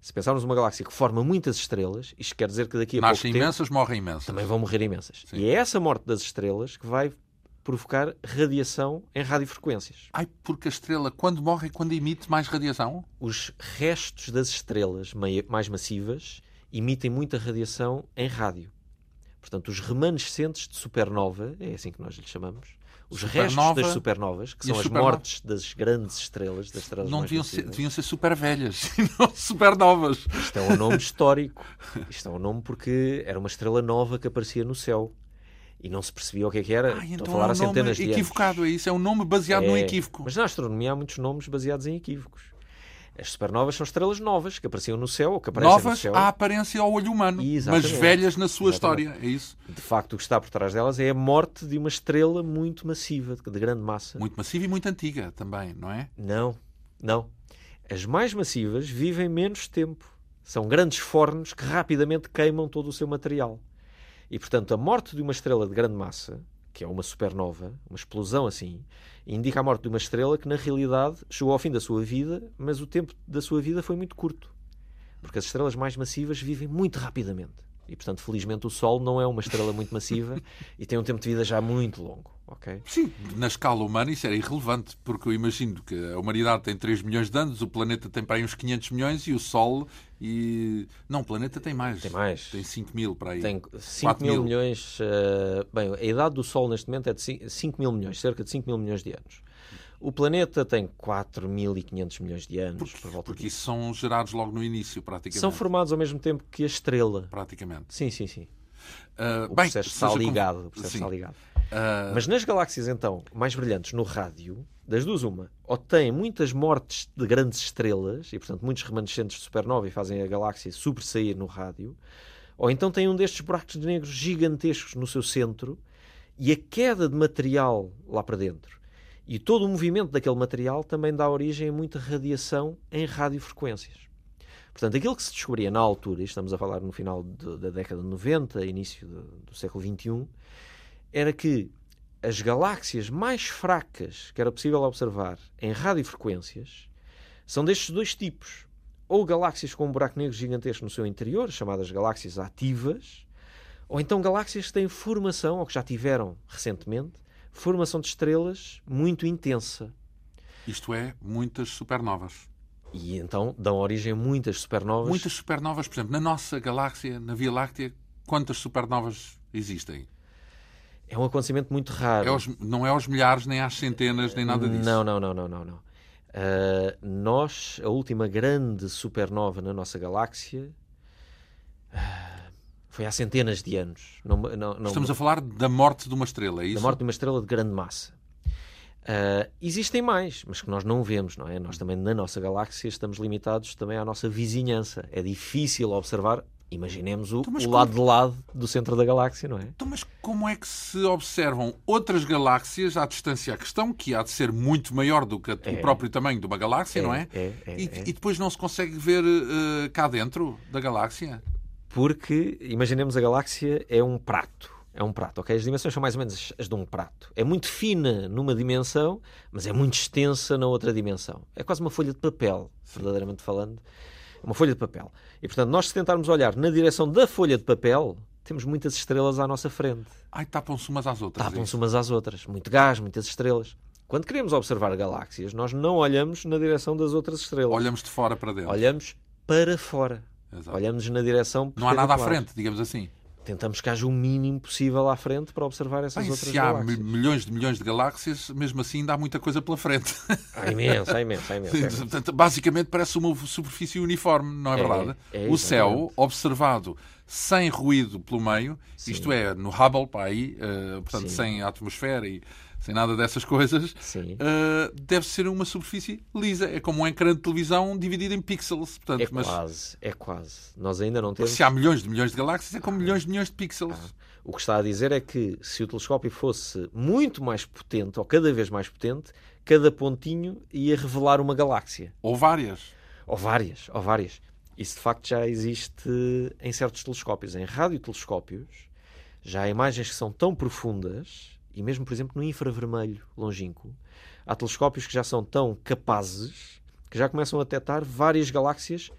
Se pensarmos numa galáxia que forma muitas estrelas, isto quer dizer que daqui a Nascem pouco tempo imensas, morrem imensas. também vão morrer imensas. Sim. E é essa morte das estrelas que vai provocar radiação em radiofrequências. Ai, porque a estrela, quando morre, é quando emite mais radiação? Os restos das estrelas mai- mais massivas emitem muita radiação em rádio. Portanto, os remanescentes de supernova, é assim que nós lhe chamamos, os Supernova restos das supernovas, que são as supernovas? mortes das grandes estrelas, das estrelas Não deviam ser, deviam ser super velhas, [laughs] e não super novas. Isto é um nome histórico. Isto é um nome porque era uma estrela nova que aparecia no céu. E não se percebia o que é que era. Ai, Estou então a falar é há um nome centenas de anos. equivocado, é isso? É um nome baseado no É, equívoco. Mas na astronomia há muitos nomes baseados em equívocos. As supernovas são estrelas novas que apareciam no céu ou que aparecem no Novas céu. à aparência ao olho humano, mas Exatamente. velhas na sua Exatamente. história, é isso? De facto, o que está por trás delas é a morte de uma estrela muito massiva, de de grande massa. Muito massiva e muito antiga também, não é? Não, não. As mais massivas vivem menos tempo. São grandes fornos que rapidamente queimam todo o seu material. E, portanto, a morte de uma estrela de grande massa, que é uma supernova, uma explosão assim, indica a morte de uma estrela que, na realidade, chegou ao fim da sua vida, mas o tempo da sua vida foi muito curto. Porque as estrelas mais massivas vivem muito rapidamente. E, portanto, felizmente, o Sol não é uma estrela muito massiva [laughs] e tem um tempo de vida já muito longo. Ok? Sim, na escala humana isso era irrelevante, porque eu imagino que a humanidade tem 3 milhões de anos, o planeta tem para aí uns 500 milhões e o Sol e... Não, o planeta tem mais. Tem mais. Tem 5 mil para aí. Tem 5 4 mil mil. milhões. eh, bem, a idade do Sol neste momento é de 5 mil milhões, cerca de 5 mil milhões de anos. O planeta tem 4.500 milhões de anos, Porque, por volta porque disso. isso são gerados logo no início, praticamente. São formados ao mesmo tempo que a estrela. Praticamente. Sim, sim, sim. Ah, O bem, processo está seja como- ligado. O processo está ligado. Ah, Mas nas galáxias, então, mais brilhantes no rádio, das duas, uma, ou têm muitas mortes de grandes estrelas, e portanto muitos remanescentes de supernova e fazem a galáxia sobressair no rádio, ou então têm um destes buracos negros gigantescos no seu centro e a queda de material lá para dentro. E todo o movimento daquele material também dá origem a muita radiação em radiofrequências. Portanto, aquilo que se descobria na altura, e estamos a falar no final de- da década de 90, início do, do século XXI, era que as galáxias mais fracas que era possível observar em radiofrequências são destes dois tipos. Ou galáxias com um buraco negro gigantesco no seu interior, chamadas galáxias ativas, ou então galáxias que têm formação, ou que já tiveram recentemente, formação de estrelas muito intensa. isto é, muitas supernovas. E então dão origem a muitas supernovas. Muitas supernovas, por exemplo, na nossa galáxia, na Via Láctea, quantas supernovas existem? É um acontecimento muito raro. É aos- não é aos milhares, nem às centenas, nem nada disso. Não, não, não, não, não. não. Ah, nós, a última grande supernova na nossa galáxia ah, foi há centenas de anos. Não, não, não, Estamos a falar da morte de uma estrela, é isso? da morte de uma estrela de grande massa. Ah, existem mais, mas que nós não vemos, não é? Nós também na nossa galáxia estamos limitados também à nossa vizinhança. É difícil observar Imaginemos o, então, o como... lado de lado do centro da galáxia, não é? Então, mas como é que se observam outras galáxias à distância à questão, que há de ser muito maior do que é. o próprio tamanho de uma galáxia, é, não é? é, é e, é. e, depois não se consegue ver uh, cá dentro da galáxia? Porque, imaginemos, a galáxia é um prato. É um prato, ok? As dimensões são mais ou menos as de um prato. É muito fina numa dimensão, mas é muito extensa na outra dimensão. É quase uma folha de papel, verdadeiramente falando uma folha de papel. E, portanto, nós se tentarmos olhar na direção da folha de papel, temos muitas estrelas à nossa frente. Ai, tapam-se umas às outras. É tapam-se umas às outras. Muito gás, muitas estrelas. Quando queremos observar galáxias, nós não olhamos na direção das outras estrelas. Olhamos de fora para dentro. Olhamos para fora. Exato. Olhamos na direção. Não há nada à frente, digamos assim tentamos que haja o mínimo possível à frente para observar essas Bem, outras se galáxias. há milhões de milhões de galáxias, mesmo assim ainda há muita coisa pela frente. [laughs] Há imenso, há imenso, há imenso. É Portanto, basicamente parece uma superfície uniforme, não é, é verdade? É, o céu, observado sem ruído pelo meio, Sim. isto é, no Hubble, para aí, uh, portanto, Sim. sem atmosfera e sem nada dessas coisas, uh, deve ser uma superfície lisa. É como um ecrã de televisão dividido em pixels. Portanto, é mas... quase, é quase. Nós ainda não temos... Se há milhões de milhões de galáxias, é como ah. milhões de milhões de pixels. Ah. O que está a dizer é que se o telescópio fosse muito mais potente, ou cada vez mais potente, cada pontinho ia revelar uma galáxia. Ou várias. Ou várias, ou várias. Isso de facto já existe em certos telescópios. Em radiotelescópios já há imagens que são tão profundas e mesmo, por exemplo, no infravermelho longínquo, há telescópios que já são tão capazes que já começam a detectar várias galáxias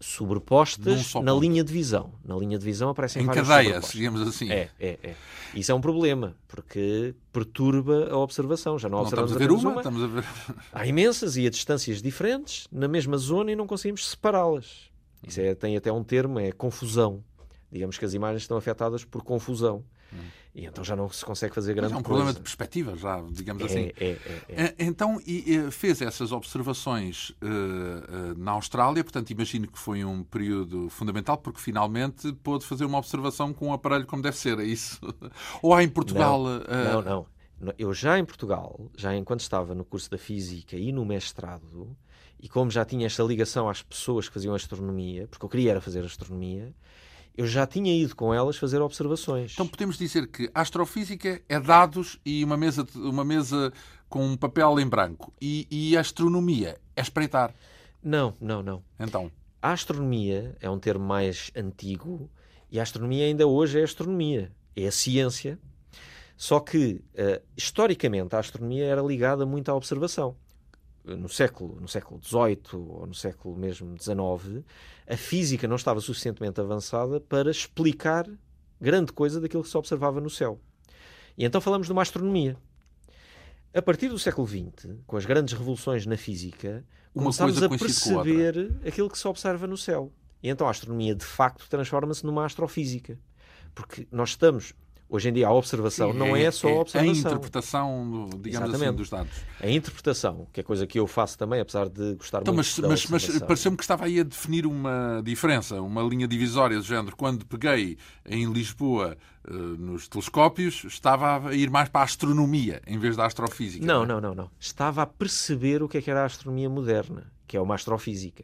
sobrepostas na ponto. linha de visão. Na linha de visão aparecem em várias cadeias, digamos assim. É, é, é. Isso é um problema, porque perturba a observação. Já não, não observamos estamos a ver uma, uma, estamos a ver... [laughs] Há imensas e a distâncias diferentes na mesma zona e não conseguimos separá-las. Isso é, tem até um termo, é confusão. Digamos que as imagens estão afetadas por confusão. Hum. E então já não se consegue fazer grande coisa. É um problema de perspectiva, já, digamos é, assim. É, é, é. Então, e, fez essas observações uh, uh, na Austrália, portanto, imagino que foi um período fundamental, porque finalmente pôde fazer uma observação com um aparelho como deve ser, é isso? [laughs] Ou há em Portugal. Não, uh... não, não. Eu já em Portugal, já enquanto estava no curso da Física e no mestrado, e como já tinha esta ligação às pessoas que faziam astronomia, porque eu queria era fazer astronomia, eu já tinha ido com elas fazer observações. Então podemos dizer que a astrofísica é dados e uma mesa, uma mesa com um papel em branco. E, e a astronomia é espreitar. Não, não, não. Então? A astronomia é um termo mais antigo e a astronomia ainda hoje é astronomia. É a ciência. Só que, uh, historicamente, a astronomia era ligada muito à observação no século, no século XVIII ou no século mesmo XIX, a física não estava suficientemente avançada para explicar grande coisa daquilo que se observava no céu. E então falamos de uma astronomia. A partir do século XX, com as grandes revoluções na física, uma começámos a perceber aquilo que se observa no céu. E então a astronomia, de facto, transforma-se numa astrofísica. Porque nós estamos Hoje em dia a observação Sim, não é, é só a é observação. A interpretação, digamos assim, Exatamente. assim, dos dados. A interpretação, que é coisa que eu faço também, apesar de gostar então, muito mas, mas, mas pareceu-me que estava aí a definir uma diferença, uma linha divisória do género. Quando peguei em Lisboa uh, nos telescópios, estava a ir mais para a astronomia em vez da astrofísica. Não, não, não, não. Estava a perceber o que é que era a astronomia moderna, que é uma astrofísica.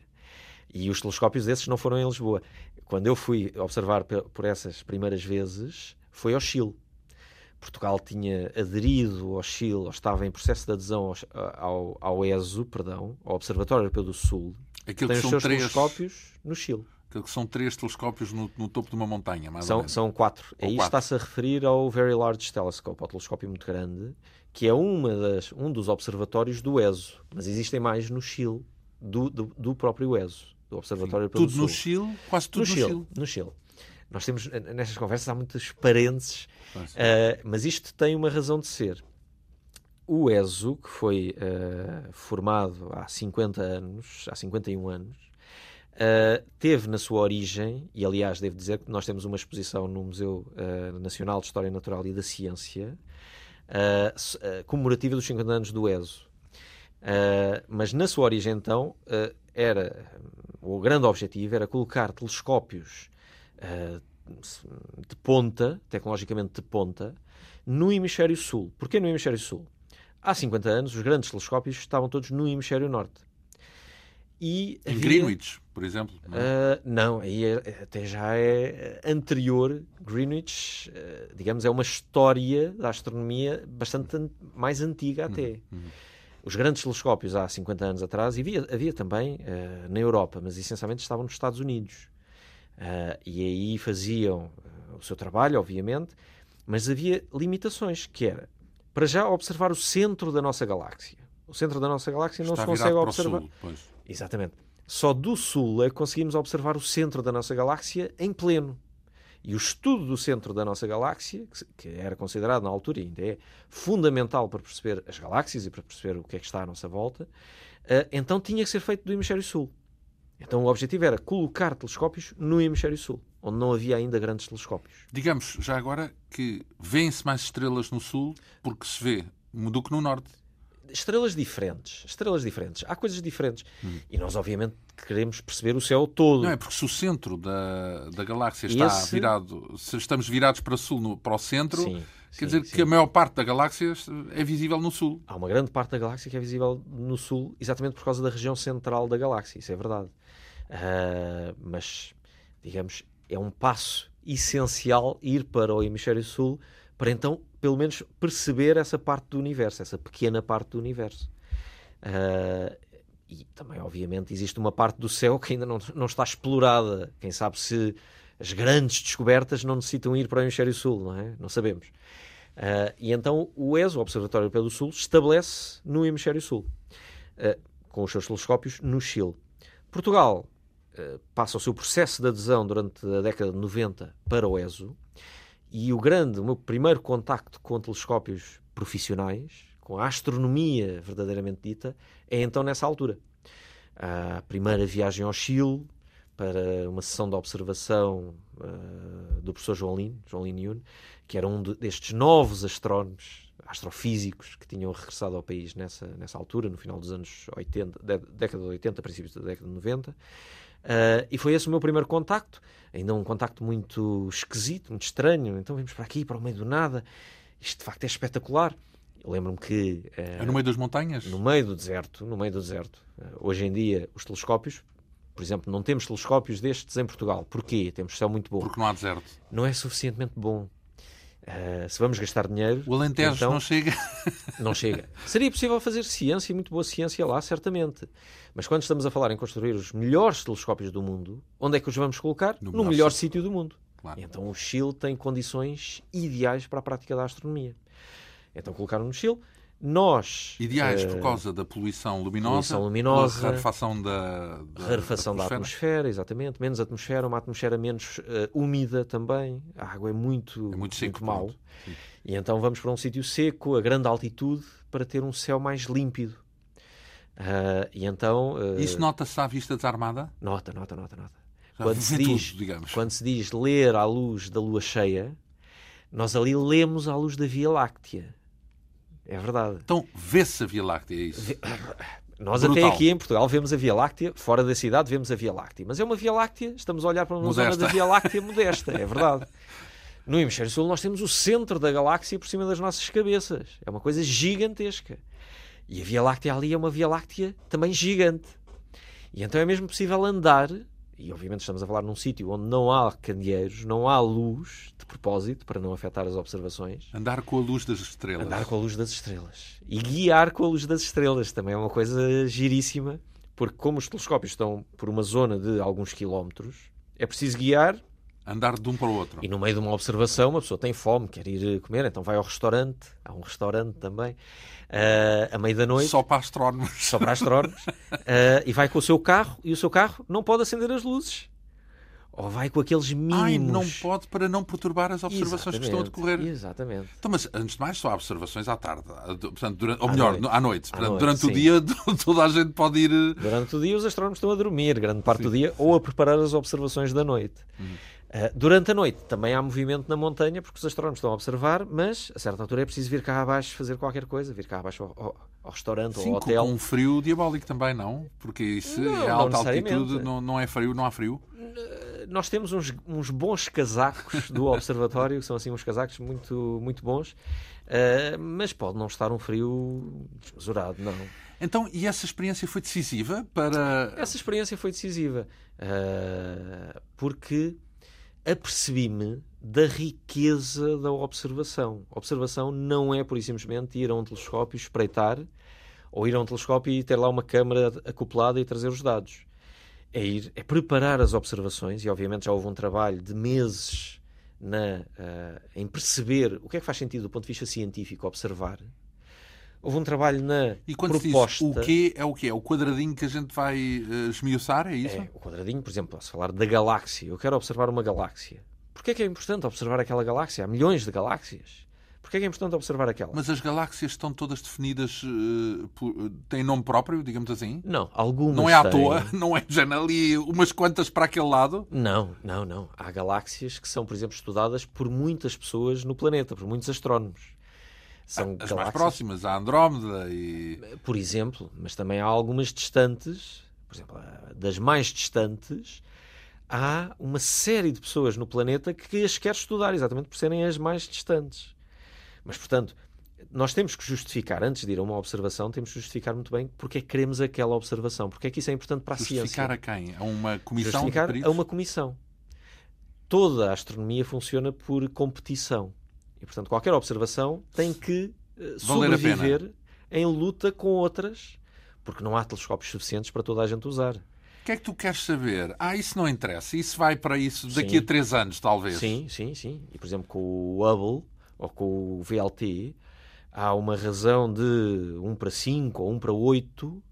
E os telescópios desses não foram em Lisboa. Quando eu fui observar por essas primeiras vezes, foi ao Chile. Portugal tinha aderido ao Chile, ou estava em processo de adesão ao, ao, ao ESO, perdão, ao Observatório Europeu do Sul. Aquilo tem os seus três... telescópios no Chile. Aquilo que são três telescópios no, no topo de uma montanha, mais são, ou menos. São quatro. Ou Aí está-se a referir ao Very Large Telescope, ao telescópio muito grande, que é uma das, um dos observatórios do ESO. Mas existem mais no Chile, do, do, do próprio ESO, do Observatório Sul. Tudo no Chile? Quase tudo no, no Chile. Chile. No Chile. Nós temos, nestas conversas, há muitos parênteses, uh, mas isto tem uma razão de ser. O ESO, que foi uh, formado há 50 anos, há 51 anos, uh, teve na sua origem, e aliás devo dizer que nós temos uma exposição no Museu Nacional de História Natural e da Ciência, comemorativa dos 50 anos do ESO. mas na sua origem, então, era o grande objetivo era colocar telescópios de ponta, tecnologicamente de ponta, no hemisfério sul. Porquê no hemisfério sul? Há 50 anos, os grandes telescópios estavam todos no hemisfério norte. E em havia... Greenwich, por exemplo? Não, uh, não aí é, até já é anterior. Greenwich, uh, digamos, é uma história da astronomia bastante an mais antiga até. Uhum. Uhum. Os grandes telescópios há 50 anos atrás, e havia, havia também uh, na Europa, mas essencialmente estavam nos Estados Unidos. E aí faziam o seu trabalho, obviamente, mas havia limitações, que era, para já, observar o centro da nossa galáxia. O centro da nossa galáxia não Está se consegue observar. Sul, Exatamente. Só do Sul é que conseguimos observar o centro da nossa galáxia em pleno. E o estudo do centro da nossa galáxia, que era considerado na altura e ainda é fundamental para perceber as galáxias e para perceber o que é que está à nossa volta, eh, então tinha que ser feito do hemisfério sul. Então o objetivo era colocar telescópios no hemisfério sul, onde não havia ainda grandes telescópios. Digamos já agora que vêem-se mais estrelas no sul porque se vê do que no norte estrelas diferentes. Estrelas diferentes. Há coisas diferentes. Hum. E nós, obviamente, queremos perceber o céu todo. Não é porque se o centro da, da galáxia está Esse... virado, se estamos virados para, sul, no, para o centro, sim, quer sim, dizer sim. que a maior parte da galáxia é visível no sul. Há uma grande parte da galáxia que é visível no sul, exatamente por causa da região central da galáxia. Isso é verdade. Uh, mas, digamos, é um passo essencial ir para o hemisfério sul para então pelo menos perceber essa parte do universo, essa pequena parte do universo. Uh, e também, obviamente, existe uma parte do céu que ainda não, não está explorada. Quem sabe se as grandes descobertas não necessitam ir para o hemisfério sul, não é? Não sabemos. Uh, e então o ESO, o Observatório Europeu do Sul, estabelece no hemisfério sul, uh, com os seus telescópios no Chile. Portugal passa o seu processo de adesão durante a década de 90 para o ESO, e o grande, o meu primeiro contacto com telescópios profissionais, com a astronomia verdadeiramente dita, é então nessa altura. A primeira viagem ao Chile para uma sessão de observação uh, do professor João Lino, João Yun, que era um de, destes novos astrónomos, astrofísicos, que tinham regressado ao país nessa, nessa altura, no final dos anos 80, década de 80, princípios da década de 90. Uh, e foi esse o meu primeiro contacto, ainda um contacto muito esquisito, muito estranho. Então vimos para aqui, para o meio do nada. Isto de facto é espetacular. Lembro-me que. Uh, é no meio das montanhas? No meio do deserto. No meio do deserto. Uh, hoje em dia, os telescópios, por exemplo, não temos telescópios destes em Portugal. Porquê? Temos céu muito bom. Porque não há deserto. Não é suficientemente bom. Uh, se vamos gastar dinheiro. O Alentejo então, não chega. não chega. Seria possível fazer ciência, muito boa ciência lá, certamente. Mas quando estamos a falar em construir os melhores telescópios do mundo, onde é que os vamos colocar? No, no melhor sítio do mundo. Claro. Então o Chile tem condições ideais para a prática da astronomia. Então colocaram no Chile. Nós. Ideais uh, por causa da poluição luminosa, poluição luminosa rarefação da, da, rarefação da, atmosfera. da atmosfera. exatamente. Menos atmosfera, uma atmosfera menos uh, úmida também. A água é muito, é muito, seco, muito mau. E então vamos para um sítio seco, a grande altitude, para ter um céu mais límpido. Uh, e então. Isso nota-se à vista desarmada? Nota, nota, nota, nota. Quando se, diz, tudo, quando se diz ler à luz da lua cheia, nós ali lemos à luz da Via Láctea é verdade. Então vê-se a Via Láctea, é isso? [coughs] Nós Brutal. até aqui em Portugal vemos a Via Láctea, fora da cidade vemos a Via Láctea. Mas é uma Via Láctea, estamos a olhar para uma modesta. zona da Via Láctea modesta, é verdade. No hemisfério sul nós temos o centro da galáxia por cima das nossas cabeças. É uma coisa gigantesca. E a Via Láctea ali é uma Via Láctea também gigante. E então é mesmo possível andar e obviamente estamos a falar num sítio onde não há candeeiros, não há luz, de propósito, para não afetar as observações. Andar com a luz das estrelas. Andar com a luz das estrelas. E guiar com a luz das estrelas também é uma coisa giríssima, porque como os telescópios estão por uma zona de alguns quilómetros, é preciso guiar Andar de um para o outro. E no meio de uma observação, uma pessoa tem fome, quer ir comer, então vai ao restaurante. Há um restaurante também. Uh, à meia da noite. Só para astrónomos. Só para astrónomos. uh, [laughs] e vai com o seu carro, e o seu carro não pode acender as luzes. Ou vai com aqueles mínimos. Ai, não pode para não perturbar as observações exatamente, que estão a decorrer. Exatamente. Então, mas antes de mais, só há observações à tarde. Portanto, durante, ou à melhor, noite. à noite. Portanto, noite, durante sim. o dia, [laughs] toda a gente pode ir. Durante o dia, os astrónomos estão a dormir, grande parte sim. do dia, ou a preparar as observações da noite. Uh, durante a noite também há movimento na montanha porque os astrónomos estão a observar, mas a certa altura é preciso vir cá abaixo fazer qualquer coisa, vir cá abaixo ao, ao, ao restaurante Sim, ou ao hotel. com um frio diabólico também, não? Porque isso não, é alta altitude, não, não é frio, não há frio? Nós temos uns, uns, bons casacos do [laughs] observatório, que são assim uns casacos muito, muito bons, uh, mas pode não estar um frio desmesurado, não. Então, e essa experiência foi decisiva para. Essa experiência foi decisiva uh, porque apercebi-me da riqueza da observação. Observação não é, por simplesmente, ir a um telescópio espreitar ou ir a um telescópio e ter lá uma câmara acoplada e trazer os dados. É ir, é preparar as observações, e obviamente já houve um trabalho de meses na, uh, em perceber o que é que faz sentido do ponto de vista científico observar. Houve um trabalho na e quando proposta... Diz, o que é o que é? O quadradinho que a gente vai uh, esmiuçar, é isso? É, o quadradinho, por exemplo, posso falar da galáxia. Eu quero observar uma galáxia. Porquê é que é importante observar aquela galáxia? Há milhões de galáxias. Porquê é que é importante observar aquela? Mas as galáxias estão todas definidas, uh, por, têm nome próprio, digamos assim? Não, algumas Não é à têm... toa? [laughs] Não é já ali umas quantas para aquele lado? Não, não, não. Há galáxias que são, por exemplo, estudadas por muitas pessoas no planeta, por muitos astrónomos. São As galáxias... mais próximas, a Andrómeda e... Por exemplo, mas também há algumas distantes, por exemplo, das mais distantes, há uma série de pessoas no planeta que as quer estudar, exatamente por serem as mais distantes. Mas, portanto, nós temos que justificar, antes de ir a uma observação, temos que justificar muito bem porque é que queremos aquela observação, porque é que isso é importante para a justificar ciência. Justificar a quem? A uma comissão Justificar a uma comissão. Toda a astronomia funciona por competição. E, portanto, qualquer observação tem que uh, sobreviver em luta com outras, porque não há telescópios suficientes para toda a gente usar. O que é que tu queres saber? Ah, isso não interessa. Isso vai para isso daqui sim. a três anos, talvez. Sim, sim, sim. E, por exemplo, com o Hubble ou com o VLT, há uma razão de 1 para 5 ou 1 para 8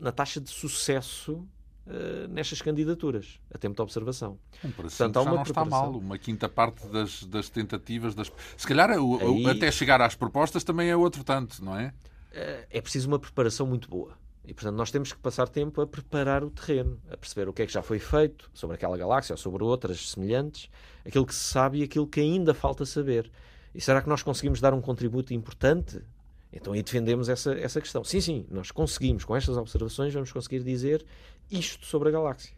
na taxa de sucesso Uh, nestas candidaturas, a tempo de observação. Um Portanto, há uma não está mal. Uma quinta parte das, das tentativas, das... se calhar o, Aí... até chegar às propostas também é outro tanto, não é? Uh, é preciso uma preparação muito boa. E, portanto, nós temos que passar tempo a preparar o terreno, a perceber o que é que já foi feito sobre aquela galáxia ou sobre outras semelhantes, aquilo que se sabe e aquilo que ainda falta saber. E será que nós conseguimos dar um contributo importante? Então aí defendemos essa, essa questão. Sim, sim, nós conseguimos, com estas observações, vamos conseguir dizer isto sobre a galáxia.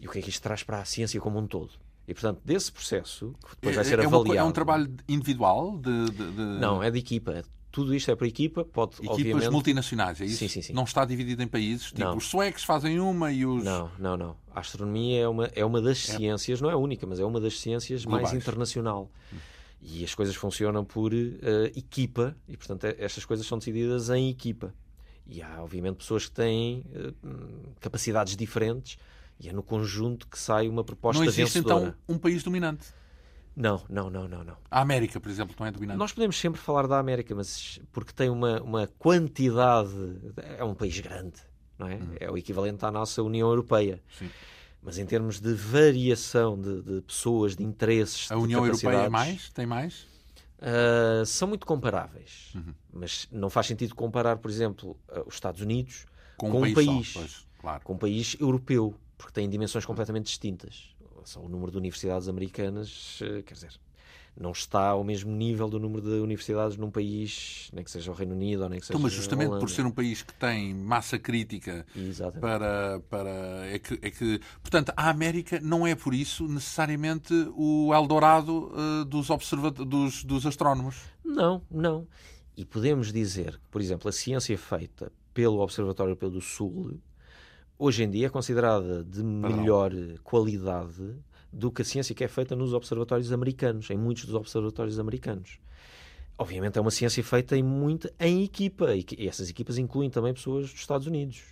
E o que é que isto traz para a ciência como um todo? E, portanto, desse processo, que depois vai ser é, avaliado... é um trabalho individual? De, de, de... Não, é de equipa. Tudo isto é para equipa, pode, Equipas obviamente... multinacionais, é isso? Sim, sim, sim. Não está dividido em países? Tipo, não. os suecos fazem uma e os... Não, não, não. A astronomia é uma, é uma das é. ciências, não é a única, mas é uma das ciências Globais. mais internacional. Hum. E as coisas funcionam por uh, equipa, e portanto é, estas coisas são decididas em equipa. E há, obviamente, pessoas que têm uh, capacidades diferentes, e é no conjunto que sai uma proposta Não existe, vencedora. então, um país dominante? Não, não, não, não, não. A América, por exemplo, não é dominante? Nós podemos sempre falar da América, mas porque tem uma, uma quantidade... É um país grande, não é? Hum. É o equivalente à nossa União Europeia. Sim. Mas em termos de variação de, de pessoas, de interesses, a União Europeia é mais? Tem mais? Uh, são muito comparáveis. Uhum. Mas não faz sentido comparar, por exemplo, uh, os Estados Unidos com, com um país, país só, pois, claro. com um país europeu, porque têm dimensões completamente distintas. Só o número de universidades americanas, uh, quer dizer, não está ao mesmo nível do número de universidades num país, nem que seja o Reino Unido ou nem que seja então, Mas justamente por ser um país que tem massa crítica Exatamente. para. para é que, é que, portanto, a América não é por isso necessariamente o Eldorado uh, dos, observa dos, dos astrónomos. Não, não. E podemos dizer que, por exemplo, a ciência feita pelo Observatório Europeu do Sul hoje em dia é considerada de melhor qualidade do que a ciência que é feita nos observatórios americanos, em muitos dos observatórios americanos. Obviamente é uma ciência feita em, muito, em equipa, e, essas equipas incluem também pessoas dos Estados Unidos.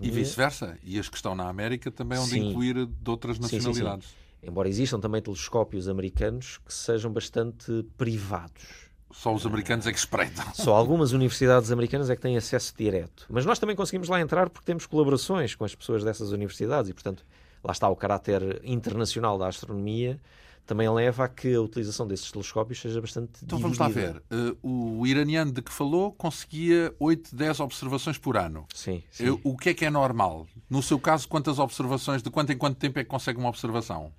E vice-versa. E as que estão na América também hão de incluir de outras nacionalidades. Sim, sim. Embora existam também telescópios americanos que sejam bastante privados. Só os americanos é que espreitam. Só algumas universidades americanas é que têm acesso direto. Mas nós também conseguimos lá entrar porque temos colaborações com as pessoas dessas universidades e, portanto, lá está o caráter internacional da astronomia, também leva a que a utilização desses telescópios seja bastante Então dividida. vamos lá ver. Uh, o iraniano de que falou conseguia 8, 10 observações por ano. Sim, sim. Uh, o que é que é normal? No seu caso, quantas observações, de quanto em quanto tempo é que consegue uma observação?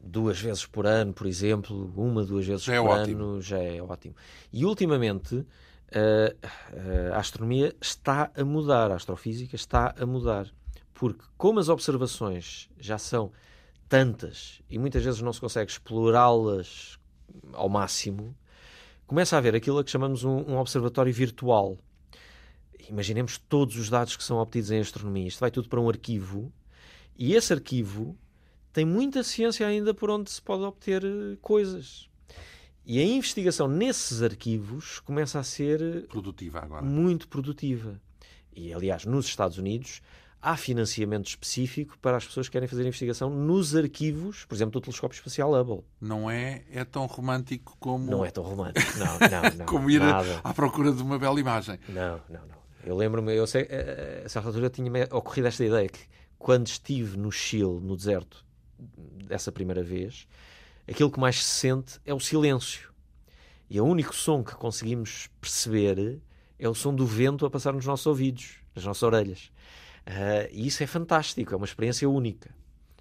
Duas vezes por ano, por exemplo, uma, duas vezes já é por é ano, já é ótimo. E ultimamente uh, a astronomia está a mudar, a astrofísica está a mudar porque como as observações já são tantas e muitas vezes não se consegue explorá-las ao máximo, começa a haver aquilo a que chamamos um, um, observatório virtual. Imaginemos todos os dados que são obtidos em astronomia. Isto vai tudo para um arquivo e esse arquivo tem muita ciência ainda por onde se pode obter eh, coisas. E a investigação nesses arquivos começa a ser produtiva agora. muito produtiva. E, aliás, nos Estados Unidos há financiamento específico para as pessoas que querem fazer investigação nos arquivos, por exemplo, do telescópio espacial Hubble. Não é, é tão romântico como. Não é tão romântico, não, [laughs] não, não. como ir nada. à procura de uma bela imagem. Não, não, não. Eu lembro-me, eu sei, a eh, certa altura tinha ocorrido esta ideia que quando estive no Chile, no deserto, dessa primeira vez, aquilo que mais se sente é o silêncio. E o único som que conseguimos perceber é o som do vento a passar nos nossos ouvidos, nas nossas orelhas. Uh, e isso é fantástico, é uma experiência única.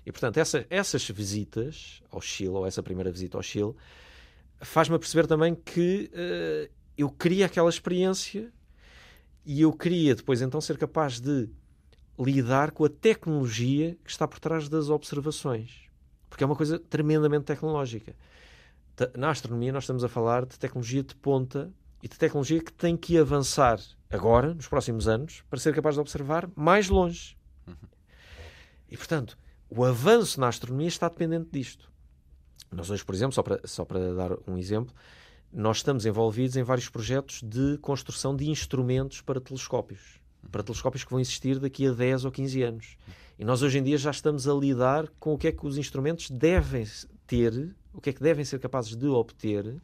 E, portanto, essa, essas visitas ao Chile, ou essa primeira visita ao Chile, faz-me perceber também que uh, eu queria aquela experiência e eu queria depois então ser capaz de lidar com a tecnologia que está por trás das observações. Porque é uma coisa tremendamente tecnológica. Na astronomia, nós estamos a falar de tecnologia de ponta e de tecnologia que tem que avançar agora, nos próximos anos, para ser capaz de observar mais longe. Uhum. E, portanto, o avanço na astronomia está dependente disto. Nós hoje, por exemplo, só para, só para dar um exemplo, nós estamos envolvidos em vários projetos de construção de instrumentos para telescópios para telescópios que vão existir daqui a 10 ou 15 anos. E nós hoje em dia já estamos a lidar com o que é que os instrumentos devem ter, o que é que devem ser capazes de obter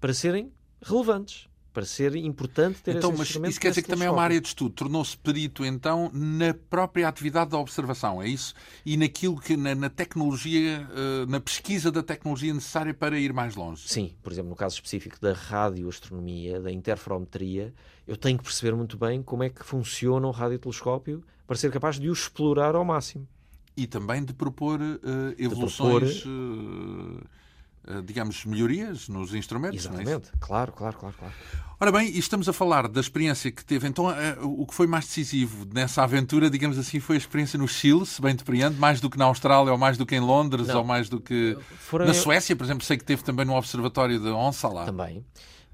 para serem relevantes para ser importante ter então, mas isso quer dizer que também é uma área de estudo. Tornou-se perito, então, na própria atividade da observação, é isso? E naquilo que, na, na, tecnologia, eh, na pesquisa da tecnologia necessária para ir mais longe? Sim, por exemplo, no caso específico da radioastronomia, da interferometria, eu tenho que perceber muito bem como é que funciona o radiotelescópio para ser capaz de o explorar ao máximo. E também de propor uh, evoluções... De propor... Uh eh, digamos, melhorias nos instrumentos. É Exatamente, é claro, claro, claro, claro. Ora bem, e estamos a falar da experiência que teve. Então, eh, o que foi mais decisivo nessa aventura, digamos assim, foi a experiência no Chile, se bem depreendo, mais do que na Austrália, ou mais do que em Londres, Não. ou mais do que Foram... na Suécia, por exemplo, sei que teve também no Observatório de Onsala. Também.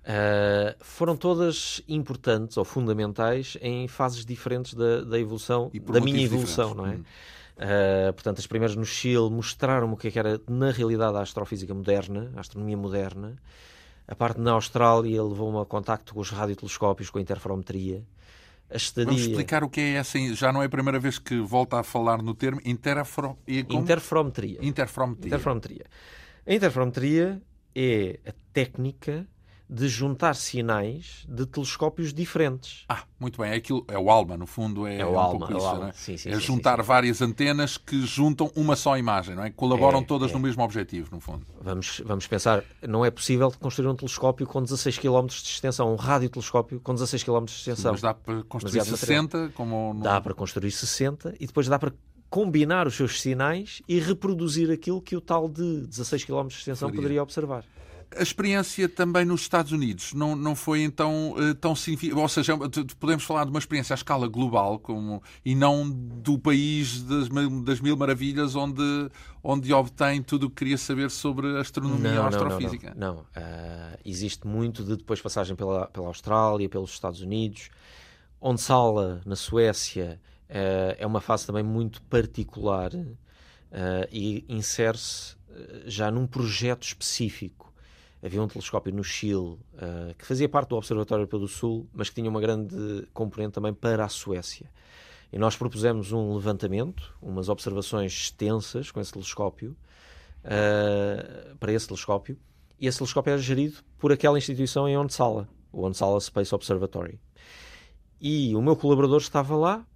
Uh, foram todas importantes ou fundamentais em fases diferentes da, da evolução, da minha evolução, diferentes. não é? Hum. Uh, portanto, as primeiras no Chile mostraram-me o que, é que era, na realidade, a astrofísica moderna, a astronomia moderna. A parte na Austrália levou-me a contacto com os radiotelescópios, com a interferometria. A estadia... Vamos explicar o que é essa. Já não é a primeira vez que volta a falar no termo interfero... interferometria. Interferometria. Interferometria. A interferometria é a técnica de juntar sinais de telescópios diferentes. Ah, muito bem. É, aquilo, é o ALMA, no fundo, é, é o um ALMA, pouco é isso, é? Sim, sim, é sim, juntar várias antenas que juntam uma só imagem, não é? Colaboram é, todas é. no mesmo objetivo, no fundo. Vamos, vamos pensar, não é possível construir um telescópio com 16 km de extensão, um radiotelescópio com 16 km de extensão. mas dá para construir 60, como... No... Dá para construir 60 e depois dá para combinar os seus sinais e reproduzir aquilo que o tal de 16 km de extensão poderia observar. A experiência também nos Estados Unidos não, não foi então eh, tão significativa. Ou seja, podemos falar de uma experiência à escala global como, e não do país das, das mil maravilhas onde, onde obtém tudo o que queria saber sobre astronomia não, ou astrofísica. Não, não, não. Uh, existe muito de depois passagem pela, pela Austrália, pelos Estados Unidos. Onde Sala, na Suécia, uh, é uma fase também muito particular uh, e insere-se já num projeto específico havia um telescópio no Chile uh, que fazia parte do Observatório Europeu do Sul, mas que tinha uma grande componente também para a Suécia. E nós propusemos um levantamento, umas observações extensas com esse telescópio, uh, para esse telescópio, e esse telescópio era gerido por aquela instituição em Onsala, o Onsala Space Observatory. E o meu colaborador estava lá,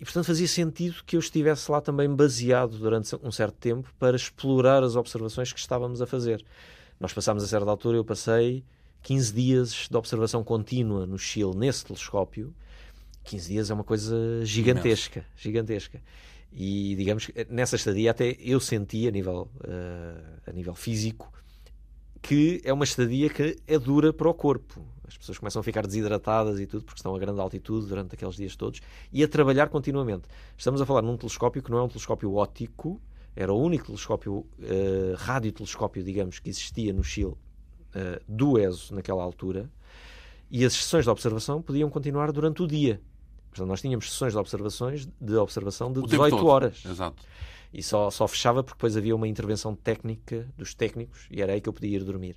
e portanto fazia sentido que eu estivesse lá também baseado durante um certo tempo para explorar as observações que estávamos a fazer. Nós passámos a certa altura, eu passei 15 dias de observação contínua no Chile, nesse telescópio. 15 dias é uma coisa gigantesca, Imenso. gigantesca. E digamos que nessa estadia até eu senti a nível, uh, a nível físico que é uma estadia que é dura para o corpo. As pessoas começam a ficar desidratadas e tudo, porque estão a grande altitude durante aqueles dias todos, e a trabalhar continuamente. Estamos a falar num telescópio que não é um telescópio óptico, era o único telescópio, uh, radiotelescópio, digamos, que existia no Chile, uh, do ESO naquela altura, e as sessões de observação podiam continuar durante o dia. Portanto, nós tínhamos sessões de observações de observação de o 18 horas. Exato. E só, só fechava porque depois havia uma intervenção técnica dos técnicos e era aí que eu podia ir dormir.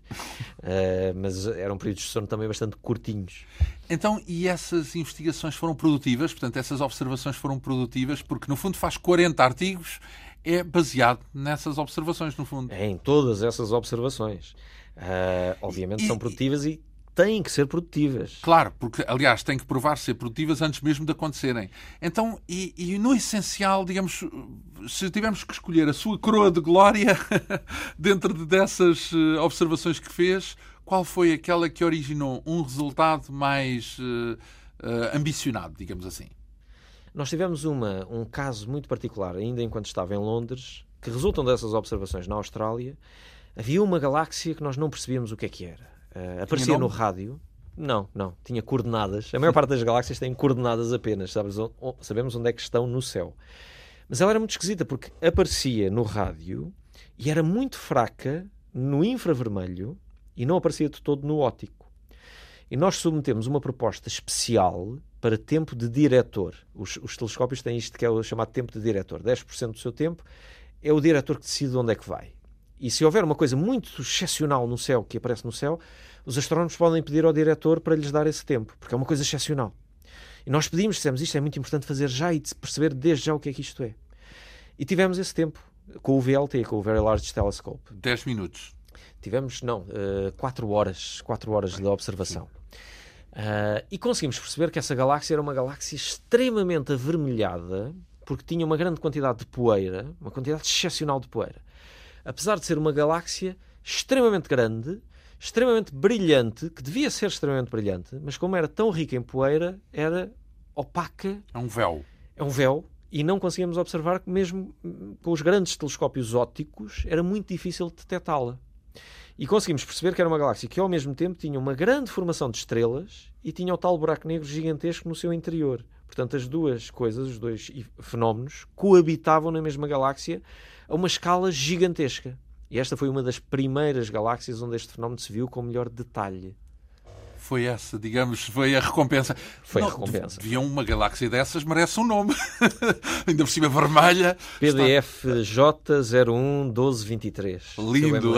uh, [laughs] mas eram períodos de sono também bastante curtinhos. Então, e essas investigações foram produtivas? Portanto, essas observações foram produtivas porque, no fundo, faz 40 artigos é baseado nessas observações, no fundo. É, em todas essas observações. Uh, obviamente e, são produtivas e têm que ser produtivas. Claro, porque, aliás, têm que provar ser produtivas antes mesmo de acontecerem. Então, e, e no essencial, digamos, se tivermos que escolher a sua coroa de glória [laughs] dentro dessas eh, observações que fez, qual foi aquela que originou um resultado mais uh, uh, ambicionado, digamos assim? Nós tivemos uma, um caso muito particular, ainda enquanto estava em Londres, que resultam dessas observações na Austrália. Havia uma galáxia que nós não percebíamos o que é que era Uh, aparecia no rádio. Não, não. Tinha coordenadas. A maior parte das galáxias tem coordenadas apenas. Sabes, sabemos onde é que estão no céu. Mas ela era muito esquisita porque aparecia no rádio e era muito fraca no infravermelho e não aparecia de todo no óptico. E nós submetemos uma proposta especial para tempo de diretor. Os, os telescópios têm isto que é o chamado tempo de diretor. 10% do seu tempo é o diretor que decide onde é que vai. E se houver uma coisa muito excepcional no céu, que aparece no céu, os astrónomos podem pedir ao diretor para lhes dar esse tempo, porque é uma coisa excepcional. E nós pedimos, dissemos, isto é muito importante fazer já e perceber desde já o que é que isto é. E tivemos esse tempo com o VLT, com o Very Large Telescope. 10 minutos. Tivemos, não, 4 uh, horas, 4 horas de observação. Uh, e conseguimos perceber que essa galáxia era uma galáxia extremamente avermelhada, porque tinha uma grande quantidade de poeira, uma quantidade excepcional de poeira apesar de ser uma galáxia extremamente grande, extremamente brilhante, que devia ser extremamente brilhante, mas como era tão rica em poeira, era opaca. É um véu. É um véu. E não conseguíamos observar que, mesmo com os grandes telescópios ópticos, era muito difícil detectá-la. E conseguimos perceber que era uma galáxia que, ao mesmo tempo, tinha uma grande formação de estrelas e tinha o tal buraco negro gigantesco no seu interior. Portanto, as duas coisas, os dois fenómenos, coabitavam na mesma galáxia a uma escala gigantesca. E esta foi uma das primeiras galáxias onde este fenómeno se viu com melhor detalhe foi essa, digamos, foi a recompensa. Foi não, a recompensa. Deviam uma galáxia dessas, merece um nome. [laughs] Ainda por cima vermelha. PDF J011223. Lindo.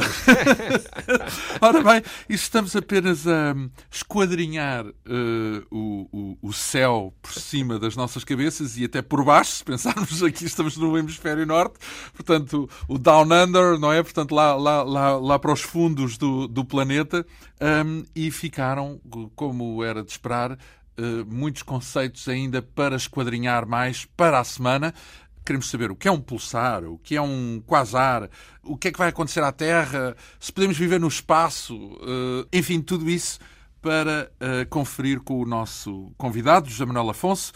[laughs] Ora bem, e estamos apenas a esquadrinhar uh, o, o, o, céu por cima das nossas cabeças e até por baixo, se pensarmos aqui estamos no hemisfério norte, portanto, o Down Under, não é? Portanto, lá, lá, lá, lá para os fundos do, do planeta, um, e ficaram, como era de esperar, uh, muitos conceitos ainda para esquadrinhar mais para a semana. Queremos saber o que é um pulsar, o que é um quasar, o que é que vai acontecer à Terra, se podemos viver no espaço, uh, enfim, tudo isso para uh, conferir com o nosso convidado, José Manuel Afonso,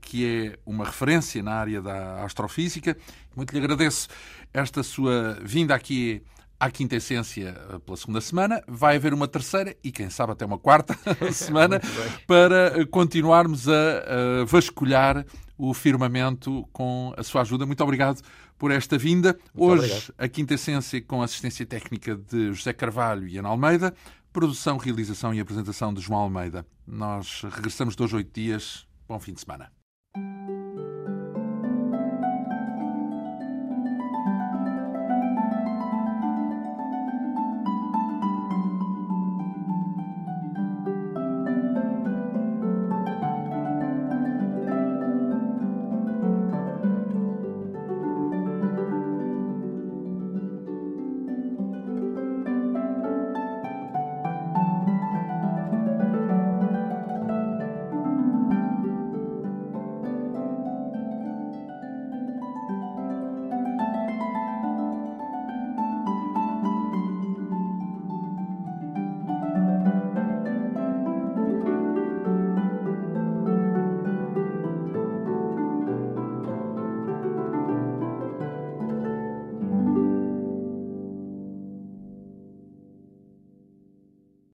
que é uma referência na área da astrofísica. Muito lhe agradeço esta sua vinda aqui à quinta essência eh, pela segunda semana. Vai haver uma terceira e, quem sabe, até uma quarta [laughs] semana para eh, continuarmos a, a, vasculhar o firmamento com a sua ajuda. Muito obrigado por esta vinda. Muito Hoje, obrigado. a quinta essência com assistência técnica de José Carvalho e Ana Almeida. Produção, realização e apresentação de João Almeida. Nós regressamos dois oito dias. Bom fim de semana.